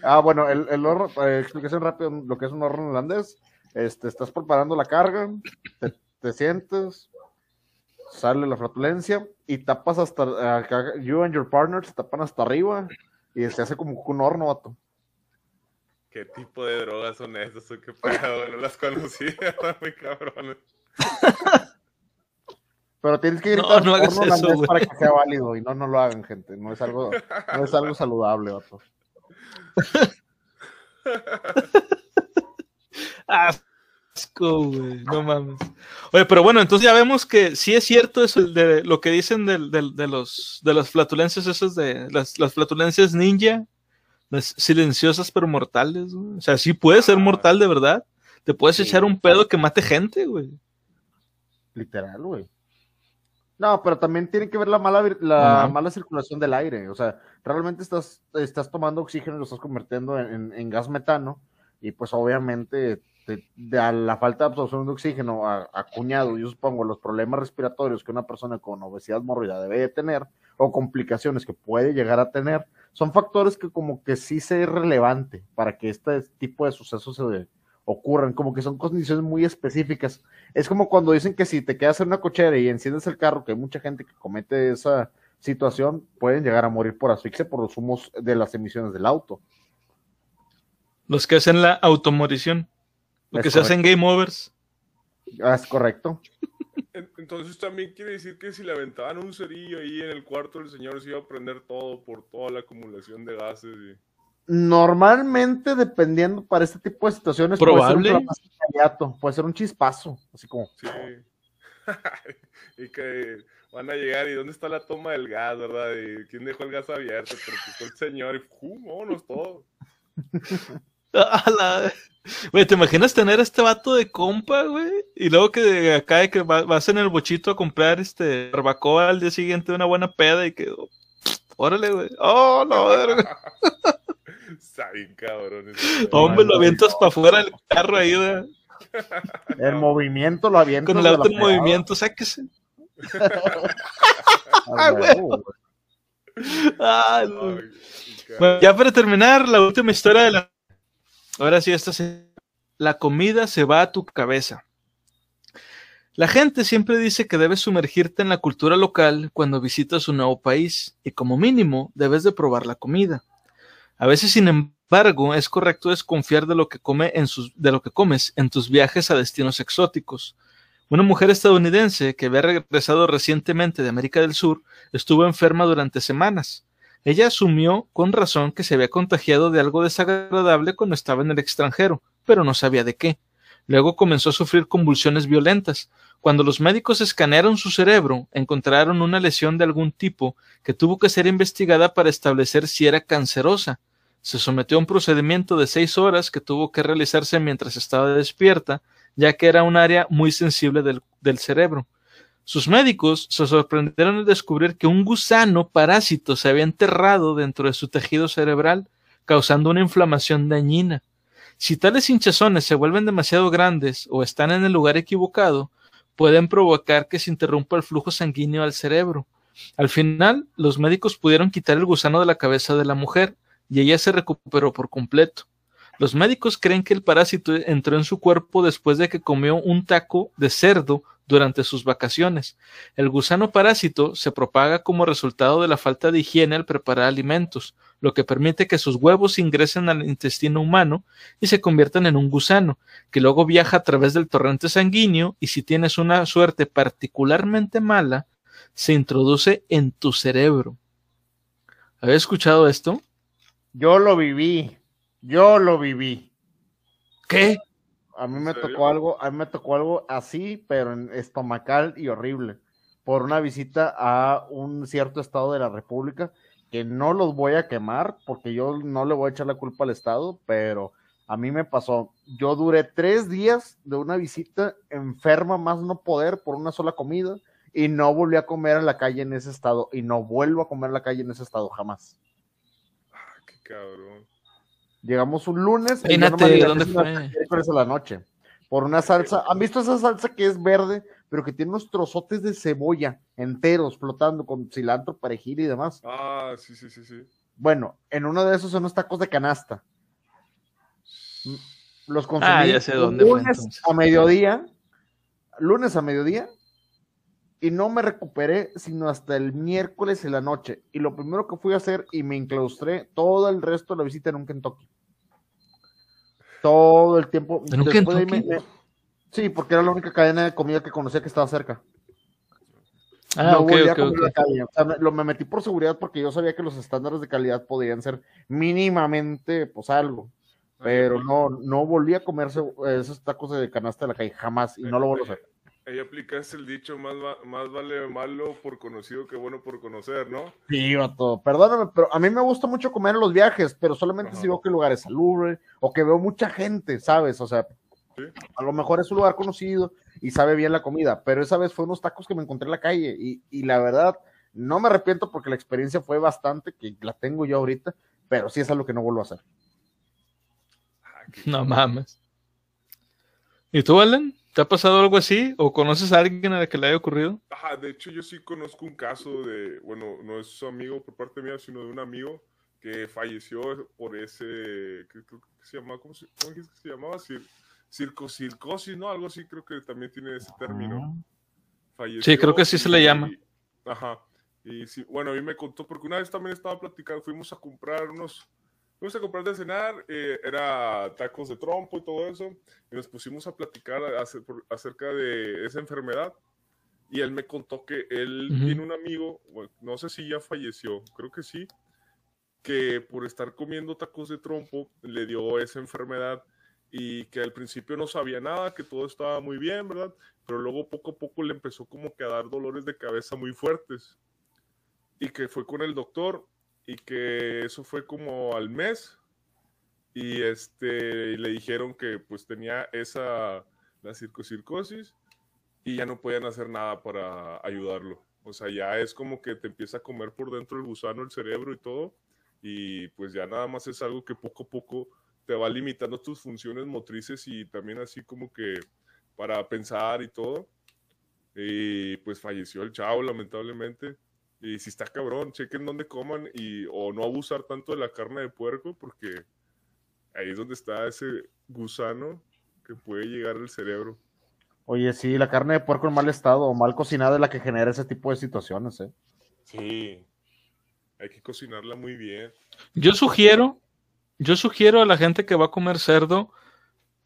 Ah, bueno, el, el horno, eh, explicación rápida, lo que es un horno holandés. Este, estás preparando la carga, te sientes, sale la flatulencia y tapas hasta, uh, you and your partner se tapan hasta arriba y se hace como un horno, vato. ¿Qué tipo de drogas son esas? ¿Qué pedo? No las conocía, muy cabrones. Pero tienes que gritar no, no horno eso, para que sea válido y no, no lo hagan, gente. No es algo, no es algo saludable, vato. Ah, no mames. Oye, pero bueno, entonces ya vemos que sí es cierto eso de lo que dicen de, los de las flatulencias esas de las, flatulencias ninja, las silenciosas pero mortales, O sea, sí puede ser mortal de verdad. Te puedes echar un pedo que mate gente, güey. Literal, güey. No, pero también tiene que ver la mala, la mala circulación del aire. O sea, realmente estás, estás tomando oxígeno y lo estás convirtiendo en, en gas metano. Y pues obviamente de, la falta de absorción de oxígeno acuñado, yo supongo, los problemas respiratorios que una persona con obesidad mórbida debe de tener o complicaciones que puede llegar a tener, son factores que como que sí se es relevante para que este tipo de sucesos se ocurran, como que son condiciones muy específicas. Es como cuando dicen que si te quedas en una cochera y enciendes el carro, que hay mucha gente que comete esa situación, pueden llegar a morir por asfixia por los humos de las emisiones del auto. Los que hacen la automorición. Porque se hacen game overs. Ah, es correcto. Entonces también quiere decir que si le aventaban un cerillo ahí en el cuarto del señor se iba a prender todo por toda la acumulación de gases. Normalmente, dependiendo para este tipo de situaciones, ¿Probable? puede ser un, puede ser un chispazo, así como. Sí. y que van a llegar y dónde está la toma del gas, ¿verdad? Y quién dejó el gas abierto, pero pues el señor y ¡pum! vámonos todos. Güey, ¿te imaginas tener a este vato de compa, güey? Y luego que acá que vas en el bochito a comprar este barbacoa al día siguiente una buena peda y que. Órale, güey. Oh, no, verga. Está bien, cabrón. Hombre, lo avientas para afuera del carro ahí, güey. El movimiento lo avientas. Con el auto en movimiento, sáquese. ah, bueno, ya para terminar, la última historia de la Ahora sí, esta se... La comida se va a tu cabeza. La gente siempre dice que debes sumergirte en la cultura local cuando visitas un nuevo país y como mínimo debes de probar la comida. A veces, sin embargo, es correcto desconfiar de lo que, comes en tus viajes a destinos exóticos. Una mujer estadounidense que había regresado recientemente de América del Sur estuvo enferma durante semanas. Ella asumió con razón que se había contagiado de algo desagradable cuando estaba en el extranjero, pero no sabía de qué. Luego comenzó a sufrir convulsiones violentas. Cuando los médicos escanearon su cerebro, encontraron una lesión de algún tipo que tuvo que ser investigada para establecer si era cancerosa. Se sometió a un procedimiento de seis horas que tuvo que realizarse mientras estaba despierta, ya que era un área muy sensible del, cerebro. Sus médicos se sorprendieron al descubrir que un gusano parásito se había enterrado dentro de su tejido cerebral, causando una inflamación dañina. Si tales hinchazones se vuelven demasiado grandes o están en el lugar equivocado, pueden provocar que se interrumpa el flujo sanguíneo al cerebro. Al final, los médicos pudieron quitar el gusano de la cabeza de la mujer y ella se recuperó por completo. Los médicos creen que el parásito entró en su cuerpo después de que comió un taco de cerdo durante sus vacaciones. El gusano parásito se propaga como resultado de la falta de higiene al preparar alimentos, lo que permite que sus huevos ingresen al intestino humano y se conviertan en un gusano, que luego viaja a través del torrente sanguíneo y si tienes una suerte particularmente mala, se introduce en tu cerebro. ¿Habías escuchado esto? Yo lo viví. Yo lo viví. ¿Qué? A mí me tocó algo, a mí me tocó algo así, pero en estomacal y horrible, por una visita a un cierto estado de la República, que no los voy a quemar, porque yo no le voy a echar la culpa al estado, pero a mí me pasó. Yo duré tres días de una visita enferma más no poder por una sola comida y no volví a comer en la calle en ese estado y no vuelvo a comer en la calle en ese estado jamás. Cabrón. Llegamos un lunes. ¿dónde fue? Miércoles a la noche. Por una salsa. ¿Han visto esa salsa que es verde, pero que tiene unos trozotes de cebolla enteros flotando con cilantro, perejil y demás? Ah, sí, sí, sí, sí. Bueno, en uno de esos son unos tacos de canasta. Los consumí ah, ya sé dónde lunes a mediodía. Lunes a mediodía y no me recuperé sino hasta el miércoles en la noche. Y lo primero que fui a hacer y me enclaustré todo el resto de la visita en un Kentucky. Todo el tiempo. ¿En un Kentucky? Sí, porque era la única cadena de comida que conocía que estaba cerca. Ah, no okay, okay, lo me metí por seguridad porque yo sabía que los estándares de calidad podían ser mínimamente, pues algo. Pero no, no volví a comerse esos tacos de canasta de la calle, jamás, y no lo vuelvo a hacer ahí aplicaste el dicho más, más vale malo por conocido que bueno por conocer, ¿no? Sí, todo. Perdóname, pero a mí me gusta mucho comer en los viajes, pero solamente si veo que el lugar es salubre o que veo mucha gente, ¿sabes? O sea, a lo mejor es un lugar conocido y sabe bien la comida, pero esa vez fue unos tacos que me encontré en la calle y, y la verdad, no me arrepiento porque la experiencia fue bastante, que la tengo yo ahorita, pero sí es algo que no vuelvo a hacer. Ah, no mames. ¿Y tú, Alan? ¿Te ha pasado algo así? ¿O conoces a alguien a la que le haya ocurrido? Ajá, de hecho yo sí conozco un caso de, bueno, no es su amigo por parte mía, sino de un amigo que falleció por ese, ¿qué, se llamaba? ¿Cómo se, cómo que se llamaba? circosis, ¿no? Algo así creo que también tiene ese término. Ah. Falleció sí, creo que sí se le llama. ajá. Y sí, bueno, a mí me contó, porque una vez también estaba platicando, fuimos a comprar unos, Fuimos a comprar de cenar, eh, era tacos de trompo y todo eso, y nos pusimos a platicar acerca de esa enfermedad. Y él me contó que él tiene un amigo, no sé si ya falleció, creo que sí, que por estar comiendo tacos de trompo le dio esa enfermedad y que al principio no sabía nada, que todo estaba muy bien, ¿verdad? Pero luego poco a poco le empezó como que a dar dolores de cabeza muy fuertes. Y que fue con el doctor y que eso fue como al mes y este le dijeron que pues tenía esa la circocircosis y ya no podían hacer nada para ayudarlo. O sea, ya es como que te empieza a comer por dentro el gusano, el cerebro y todo y pues ya nada más es algo que poco a poco te va limitando tus funciones motrices y también así como que para pensar y todo. Y pues falleció el chavo lamentablemente y si está cabrón, chequen dónde coman y o no abusar tanto de la carne de puerco porque ahí es donde está ese gusano que puede llegar al cerebro. Oye, sí, la carne de puerco en mal estado o mal cocinada es la que genera ese tipo de situaciones, ¿eh? Sí. Hay que cocinarla muy bien. Yo sugiero, yo sugiero a la gente que va a comer cerdo,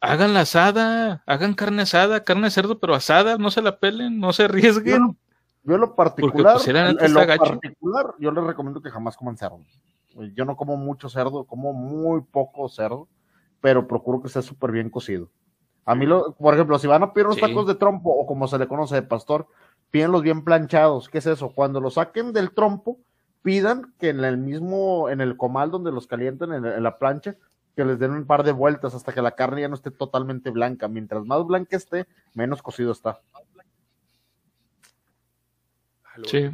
hagan la asada, hagan carne asada, carne de cerdo pero asada, no se la pelen, no se arriesguen. Yo en lo particular, pues, en, lo particular, yo les recomiendo que jamás coman cerdo. Yo no como mucho cerdo, como muy poco cerdo, pero procuro que sea súper bien cocido. A mí, lo, por ejemplo, si van a pedir unos tacos de trompo, o como se le conoce de pastor, pídenlos bien planchados. ¿Qué es eso? Cuando los saquen del trompo, pidan que en el mismo, en el comal donde los calienten, en, en la plancha, que les den un par de vueltas hasta que la carne ya no esté totalmente blanca. Mientras más blanca esté, menos cocido está. Sí.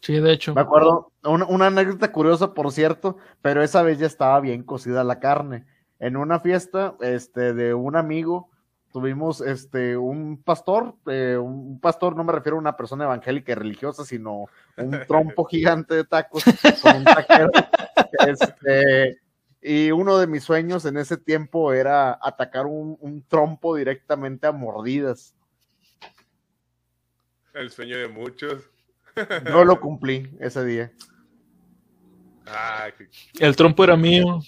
Sí, de hecho. Me acuerdo, una, anécdota curiosa, por cierto, pero esa vez ya estaba bien cocida la carne. en una fiesta este, de un amigo, tuvimos este, un pastor, eh, un pastor, no me refiero a una persona evangélica y religiosa, sino un trompo gigante de tacos con un taquero. Este, y uno de mis sueños en ese tiempo era atacar un, un trompo directamente a mordidas. El sueño de muchos. No lo cumplí ese día. Ah, El trompo era mío.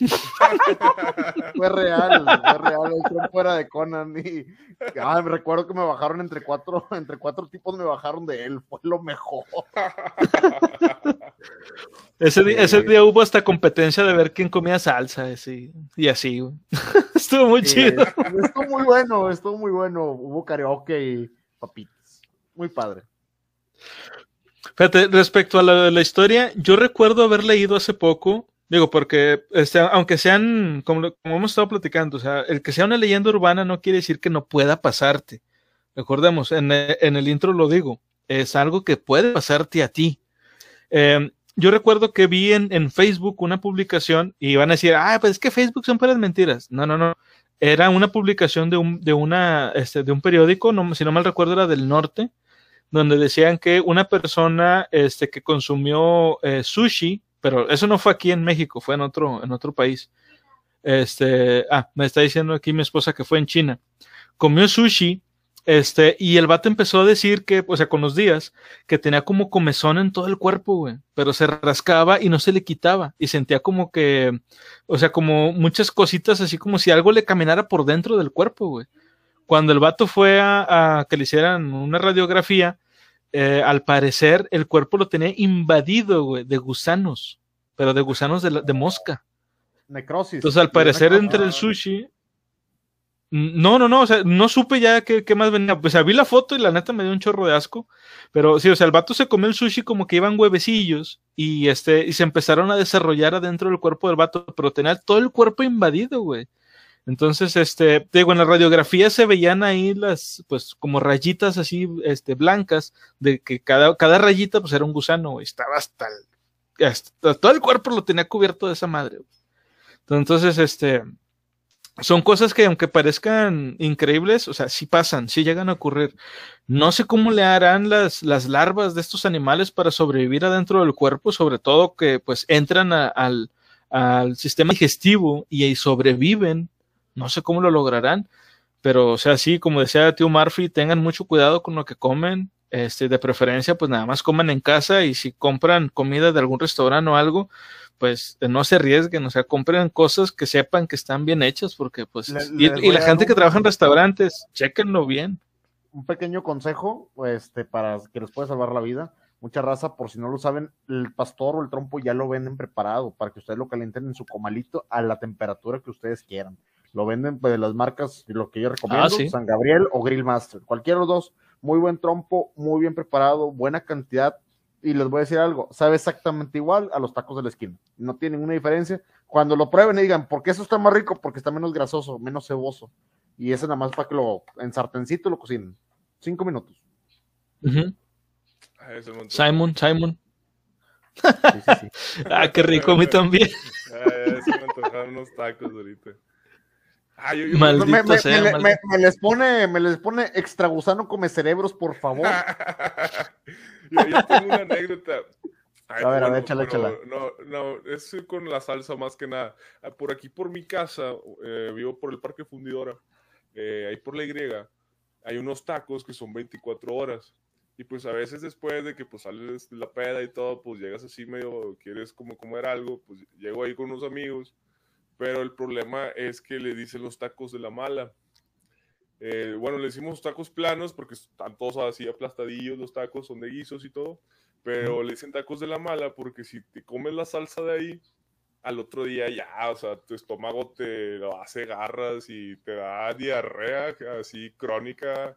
fue real, fue real. El trompo era de Conan. Y ah, me recuerdo que me bajaron entre cuatro, entre cuatro tipos, me bajaron de él. Fue lo mejor. Ese, día, ese día hubo hasta competencia de ver quién comía salsa así, y así. estuvo muy chido. Estuvo muy bueno, estuvo muy bueno. Hubo karaoke y papitas. Muy padre. Fíjate, respecto a la, la, historia, yo recuerdo haber leído hace poco, digo, porque este, aunque sean, como, como, hemos estado platicando, o sea, el que sea una leyenda urbana no quiere decir que no pueda pasarte. Recordemos, en, en el intro lo digo, es algo que puede pasarte a ti. Eh, yo recuerdo que vi en, en, Facebook una publicación y iban a decir, ah, pues es que Facebook son puras mentiras. No, no, no. Era una publicación de un, de una, este, de un periódico, si no mal recuerdo, era del norte, donde decían que una persona este, que consumió eh, sushi, pero eso no fue aquí en México, fue en otro, en otro país. Este, ah, me está diciendo aquí mi esposa que fue en China. Comió sushi, este, y el vato empezó a decir que, o sea, con los días, que tenía como comezón en todo el cuerpo, güey, pero se rascaba y no se le quitaba, y sentía como que, o sea, como muchas cositas, así como si algo le caminara por dentro del cuerpo, güey. Cuando el vato fue a, a que le hicieran una radiografía, eh, al parecer el cuerpo lo tenía invadido, güey, de gusanos, pero de gusanos de, la, de mosca. Necrosis. Entonces, al parecer, entre el sushi. No, no, no, o sea, no supe ya qué, qué más venía. O sea, vi la foto y la neta me dio un chorro de asco. Pero sí, o sea, el vato se comió el sushi como que iban huevecillos y este, y se empezaron a desarrollar adentro del cuerpo del vato, pero tenía todo el cuerpo invadido, güey. Entonces, este, digo, en la radiografía se veían ahí las, pues, como rayitas así, este, blancas, de que cada, cada rayita, pues, era un gusano, estaba hasta, el, hasta, todo el cuerpo lo tenía cubierto de esa madre. Entonces, este, son cosas que aunque parezcan increíbles, o sea, sí pasan, sí llegan a ocurrir. No sé cómo le harán las, las larvas de estos animales para sobrevivir adentro del cuerpo, sobre todo que, pues, entran al, al sistema digestivo y ahí sobreviven no sé cómo lo lograrán, pero o sea, sí, como decía tío Murphy, tengan mucho cuidado con lo que comen, este, de preferencia, pues nada más coman en casa y si compran comida de algún restaurante o algo, pues no se arriesguen, o sea, compren cosas que sepan que están bien hechas, porque pues, le, y, y, la gente que trabaja en restaurantes, chequenlo bien. Un pequeño consejo, este, para que les pueda salvar la vida. Mucha raza, por si no lo saben, el pastor o el trompo ya lo venden preparado para que ustedes lo calienten en su comalito a la temperatura que ustedes quieran. Lo venden pues, de las marcas, lo que yo recomiendo, ah, ¿sí? San Gabriel o Grill Master. Cualquiera de los dos, muy buen trompo, muy bien preparado, buena cantidad. Y les voy a decir algo, sabe exactamente igual a los tacos de la esquina. No tiene ninguna diferencia. Cuando lo prueben y digan, ¿por qué eso está más rico? Porque está menos grasoso, menos ceboso. Y ese nada más para que lo en sartencito lo cocinen. Cinco minutos. Uh -huh. Simon, Simon. Sí, sí, sí. ah, qué rico, a mí también. se me antojaron unos tacos ahorita. Ah, yo, yo, me, me, sea, me, me, les pone, me les pone extra gusano come cerebros, por favor. yo, yo, tengo una anécdota. Ay, a ver, bueno, a ver, échala, échala. No, no, es con la salsa más que nada. Ah, por aquí, por mi casa, eh, vivo por el Parque Fundidora, eh, ahí por la Y, hay unos tacos que son 24 horas. Y pues a veces después de que pues sales de la peda y todo, pues llegas así medio, quieres como comer algo, pues llego ahí con unos amigos pero el problema es que le dicen los tacos de la mala. Eh, bueno, le decimos tacos planos porque están todos así aplastadillos, los tacos son de guisos y todo, pero le dicen tacos de la mala porque si te comes la salsa de ahí, al otro día ya, o sea, tu estómago te lo hace garras y te da diarrea así crónica,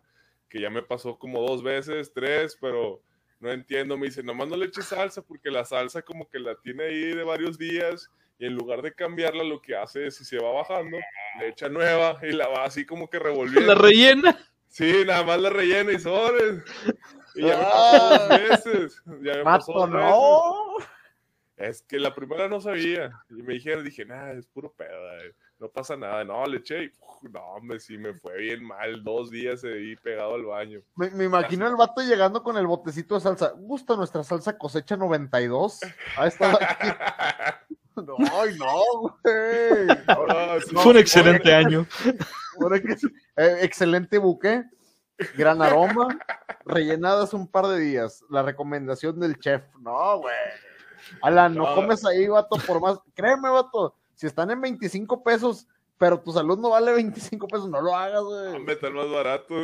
que ya me pasó como dos veces, tres, pero no entiendo, me dice, nomás no le eches salsa porque la salsa como que la tiene ahí de varios días y en lugar de cambiarla lo que hace es si se va bajando, le echa nueva y la va así como que revolviendo. La rellena. Sí, nada más la rellena y sobres. Y ya me pasó dos veces. Ya me pasó dos no. Es que la primera no sabía. Y me dijeron, dije, nada, es puro pedo. no pasa nada. No, le eché y, no, hombre, sí me fue bien mal. Dos días ahí pegado al baño. Me, me imagino el vato llegando con el botecito de salsa. ¿Gusta nuestra salsa cosecha 92? Ahí está. No, ay, no, güey. Fue un excelente año. Eh, excelente buque, gran aroma, rellenadas un par de días. La recomendación del chef. No, güey. Alan, no No. comes ahí, vato, por más. Créeme, vato, si están en 25 pesos, pero tu salud no vale 25 pesos, no lo hagas, güey. Hombre, está más barato.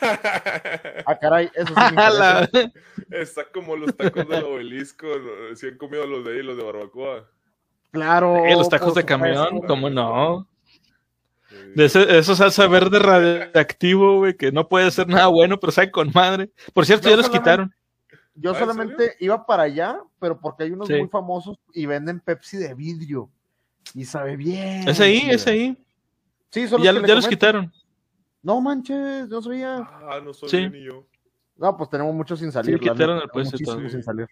Ah, caray, eso sí. Está como los tacos del obelisco. Si han comido los de ahí, los de barbacoa. Claro. Eh, los tacos de camión, supuesto. ¿cómo no? Sí. De ese, eso salsa verde radioactivo, güey, que no puede ser nada bueno, pero sabe con madre. Por cierto, Yo ya los quitaron. Yo ¿Ah, en solamente iba para allá, pero porque hay unos Sí. muy famosos y venden Pepsi de vidrio. Y sabe bien. Es ahí, chido. es ahí. Sí, son Ya, que ya los quitaron. No manches, no sabía. Ah, no soy Sí. ni yo. No, pues tenemos muchos sin salir. la quitaron el puesto sin salir.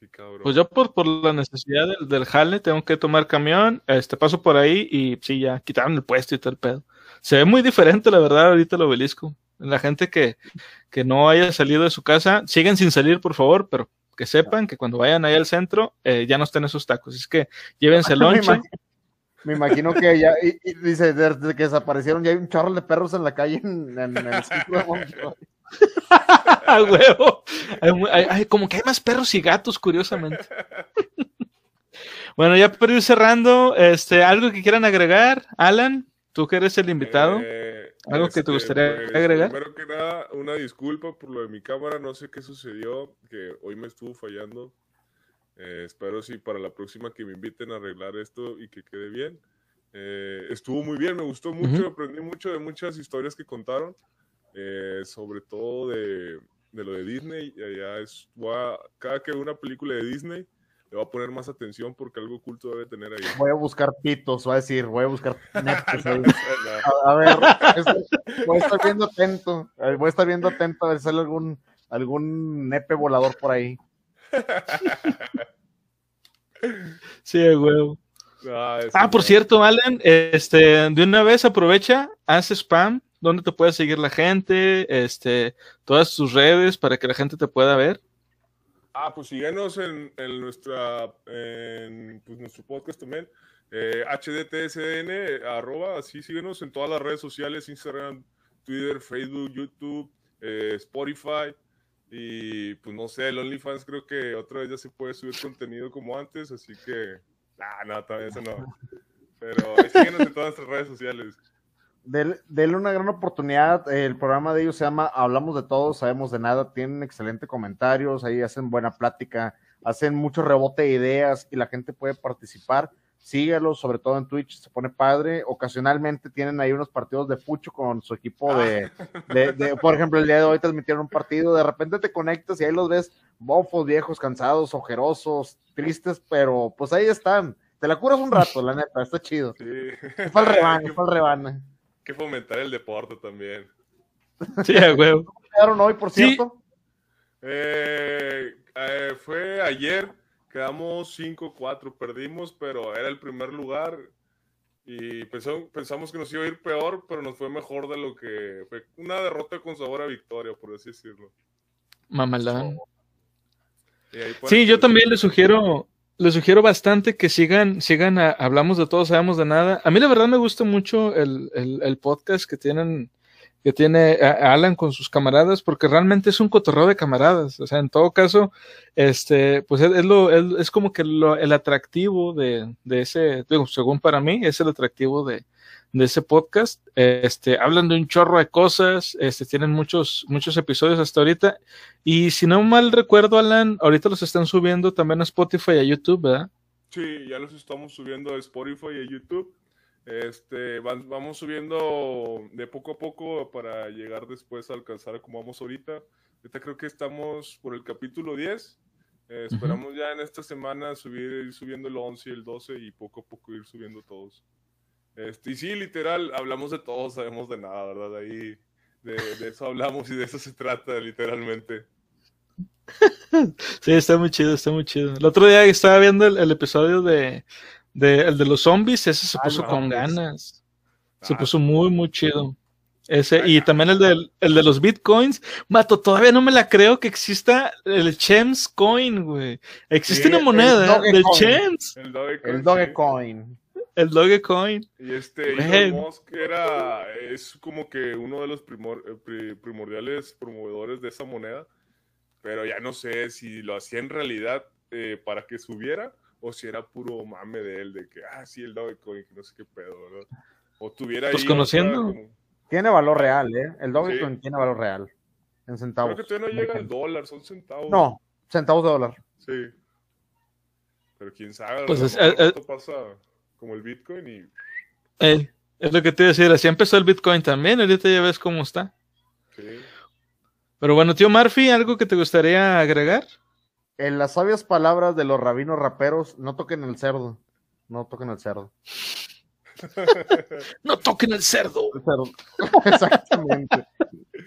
Qué cabrón. Pues yo por, por la necesidad del, del jale tengo que tomar camión, este paso por ahí y sí, ya quitaron el puesto y todo el pedo. Se ve muy diferente, la verdad, ahorita el obelisco. La gente que, que no haya salido de su casa, siguen sin salir, por favor, pero que sepan que cuando vayan ahí al centro, eh, ya no estén esos tacos. Es que llévense el lonche. Me imagino que ya, y, y dice, desde que desaparecieron, ya hay un chorro de perros en la calle en, en- en el centro de Montreal. ¡A huevo! Hay mu- hay- hay- como que hay más perros y gatos, curiosamente. bueno, ya para ir cerrando, este, ¿algo que quieran agregar? Alan, tú que eres el invitado. Eh, ¿Algo que te gustaría agregar? Primero que nada, una disculpa por lo de mi cámara. No sé qué sucedió, que hoy me estuvo fallando. Eh, espero si para la próxima que me inviten a arreglar esto y que quede bien. Eh, estuvo muy bien, me gustó mucho, aprendí mucho de muchas historias que contaron, eh, sobre todo de, de lo de Disney. allá es, a- cada que veo una película de Disney, le voy a poner más atención porque algo oculto debe tener ahí. Voy a buscar pitos, voy a decir, voy a buscar. No, A, a ver, es- voy a estar viendo atento, ver, voy a estar viendo atento a ver si sale algún, algún nepe volador por ahí. Sí, huevo. eso Ah, por cierto, Alan, este, de una vez aprovecha, haz spam, donde te puede seguir la gente, este, todas tus redes para que la gente te pueda ver. Ah, pues síguenos en, nuestra, en pues, nuestro podcast también. Eh, HDTSN, arroba, así síguenos en todas las redes sociales, Instagram, Twitter, Facebook, YouTube, eh, Spotify. Y pues no sé, el OnlyFans creo que otra vez ya se puede subir contenido como antes, así que. No, todavía eso no. Pero síguenos en todas nuestras redes sociales. Denle una gran oportunidad. El programa de ellos se llama Hablamos de todo, sabemos de nada. Tienen excelentes comentarios, ahí hacen buena plática, hacen mucho rebote de ideas y la gente puede participar. Síguelos, sobre todo en Twitch, se pone padre. Ocasionalmente tienen ahí unos partidos de pucho con su equipo de, de- de- por ejemplo, el día de hoy transmitieron un partido, de repente te conectas y ahí los ves bofos, viejos, cansados, ojerosos, tristes, pero pues ahí están. Te la curas un rato, la neta, está chido. Sí. El rebane, fue el rebane. que fomentar el deporte también. Sí, a huevo. quedaron hoy, por Sí. cierto? Eh, eh, fue ayer, quedamos 5-4, perdimos, pero era el primer lugar y pensó- pensamos que nos iba a ir peor, pero nos fue mejor de lo que fue una derrota con sabor a victoria, por así decirlo. Mamalán. Sí, yo también les sugiero, les sugiero bastante que sigan, sigan a- hablamos de todo, sabemos de nada. A mí la verdad me gusta mucho el, el- el podcast que tienen, que tiene a- Alan con sus camaradas, porque realmente es un cotorreo de camaradas. O sea, en todo caso, este, pues es, es lo, es, es como que lo- el atractivo de, de ese, digo, según para mí, es el atractivo de, de ese podcast. Este, hablan de un chorro de cosas, este, tienen muchos, muchos episodios hasta ahorita. Y si no mal recuerdo, Alan, ahorita los están subiendo también a Spotify y a YouTube, ¿verdad? Sí, ya los estamos subiendo a Spotify y a YouTube. Este, van- vamos subiendo de poco a poco para llegar después a alcanzar como vamos ahorita. Ahorita creo que estamos por el capítulo 10. Eh, esperamos ya en esta semana subir, ir subiendo el 11 y el 12 y poco a poco ir subiendo todos. Este, y sí, literal, hablamos de todo, sabemos de nada, ¿verdad? Ahí de, de eso hablamos y de eso se trata, literalmente. Sí, está muy chido, está muy chido. El otro día estaba viendo el, el episodio de, de, el de los zombies, ese se puso con ganas. Se ah. puso muy, muy chido. Ese, y también el de, el de los bitcoins. Mato, todavía no me la creo que exista el Chems Coin, güey. Existe una moneda del Chems. El Dogecoin. El Dogecoin. Y este Elon Musk era, es como que uno de los eh, primordiales promovedores de esa moneda. Pero ya no sé si lo hacía en realidad eh, para que subiera o si era puro mame de él, de que, ah, sí, el Dogecoin, que no sé qué pedo, ¿verdad? O tuviera pues conociendo. Tiene valor real, ¿eh? El Dogecoin tiene valor real. En centavos. Creo que todavía no llega al dólar, son centavos. No, centavos de dólar. Sí. Pero quién sabe, pues es, esto pasa como el Bitcoin y. es lo que te iba a decir, así empezó el Bitcoin también, ahorita ya ves cómo está. Sí. Pero bueno, tío Murphy, ¿algo que te gustaría agregar? En las sabias palabras de los rabinos raperos, no toquen el cerdo. No toquen el cerdo. no toquen el cerdo. Exactamente.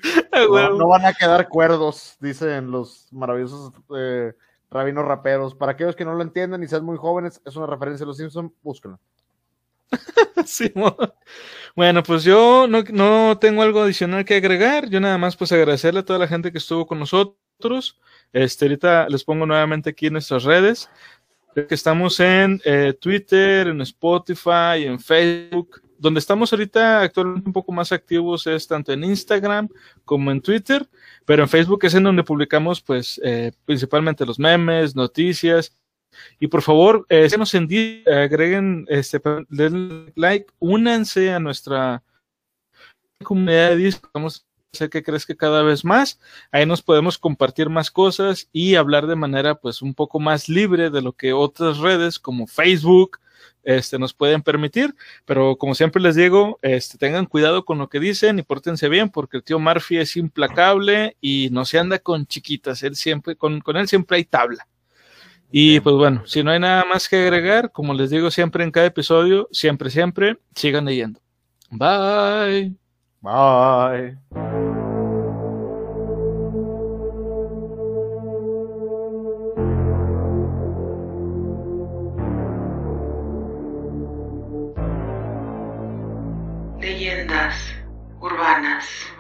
no, van a quedar cuerdos, dicen los maravillosos eh, rabinos raperos. Para aquellos que no lo entienden y sean muy jóvenes, es una referencia a los Simpsons, búsquenlo. bueno, pues yo no, no, tengo algo adicional que agregar. Yo nada más pues agradecerle a toda la gente que estuvo con nosotros. Este, ahorita les pongo nuevamente aquí en nuestras redes que estamos en eh, Twitter, en Spotify, en Facebook. Donde estamos ahorita actualmente un poco más activos es tanto en Instagram como en Twitter, pero en Facebook es en donde publicamos pues eh, principalmente los memes, noticias. Y por favor, eh, en agreguen, este, den like, únanse a nuestra comunidad de Discord. Vamos que crees que cada vez más. Ahí nos podemos compartir más cosas y hablar de manera pues un poco más libre de lo que otras redes como Facebook este, nos pueden permitir. Pero como siempre les digo, este, tengan cuidado con lo que dicen y pórtense bien porque el tío Murphy es implacable y no se anda con chiquitas. Él siempre, con, con él siempre hay tabla. Y pues bueno, si no hay nada más que agregar, como les digo siempre en cada episodio, siempre, siempre, sigan leyendo. Bye. Bye. Leyendas urbanas.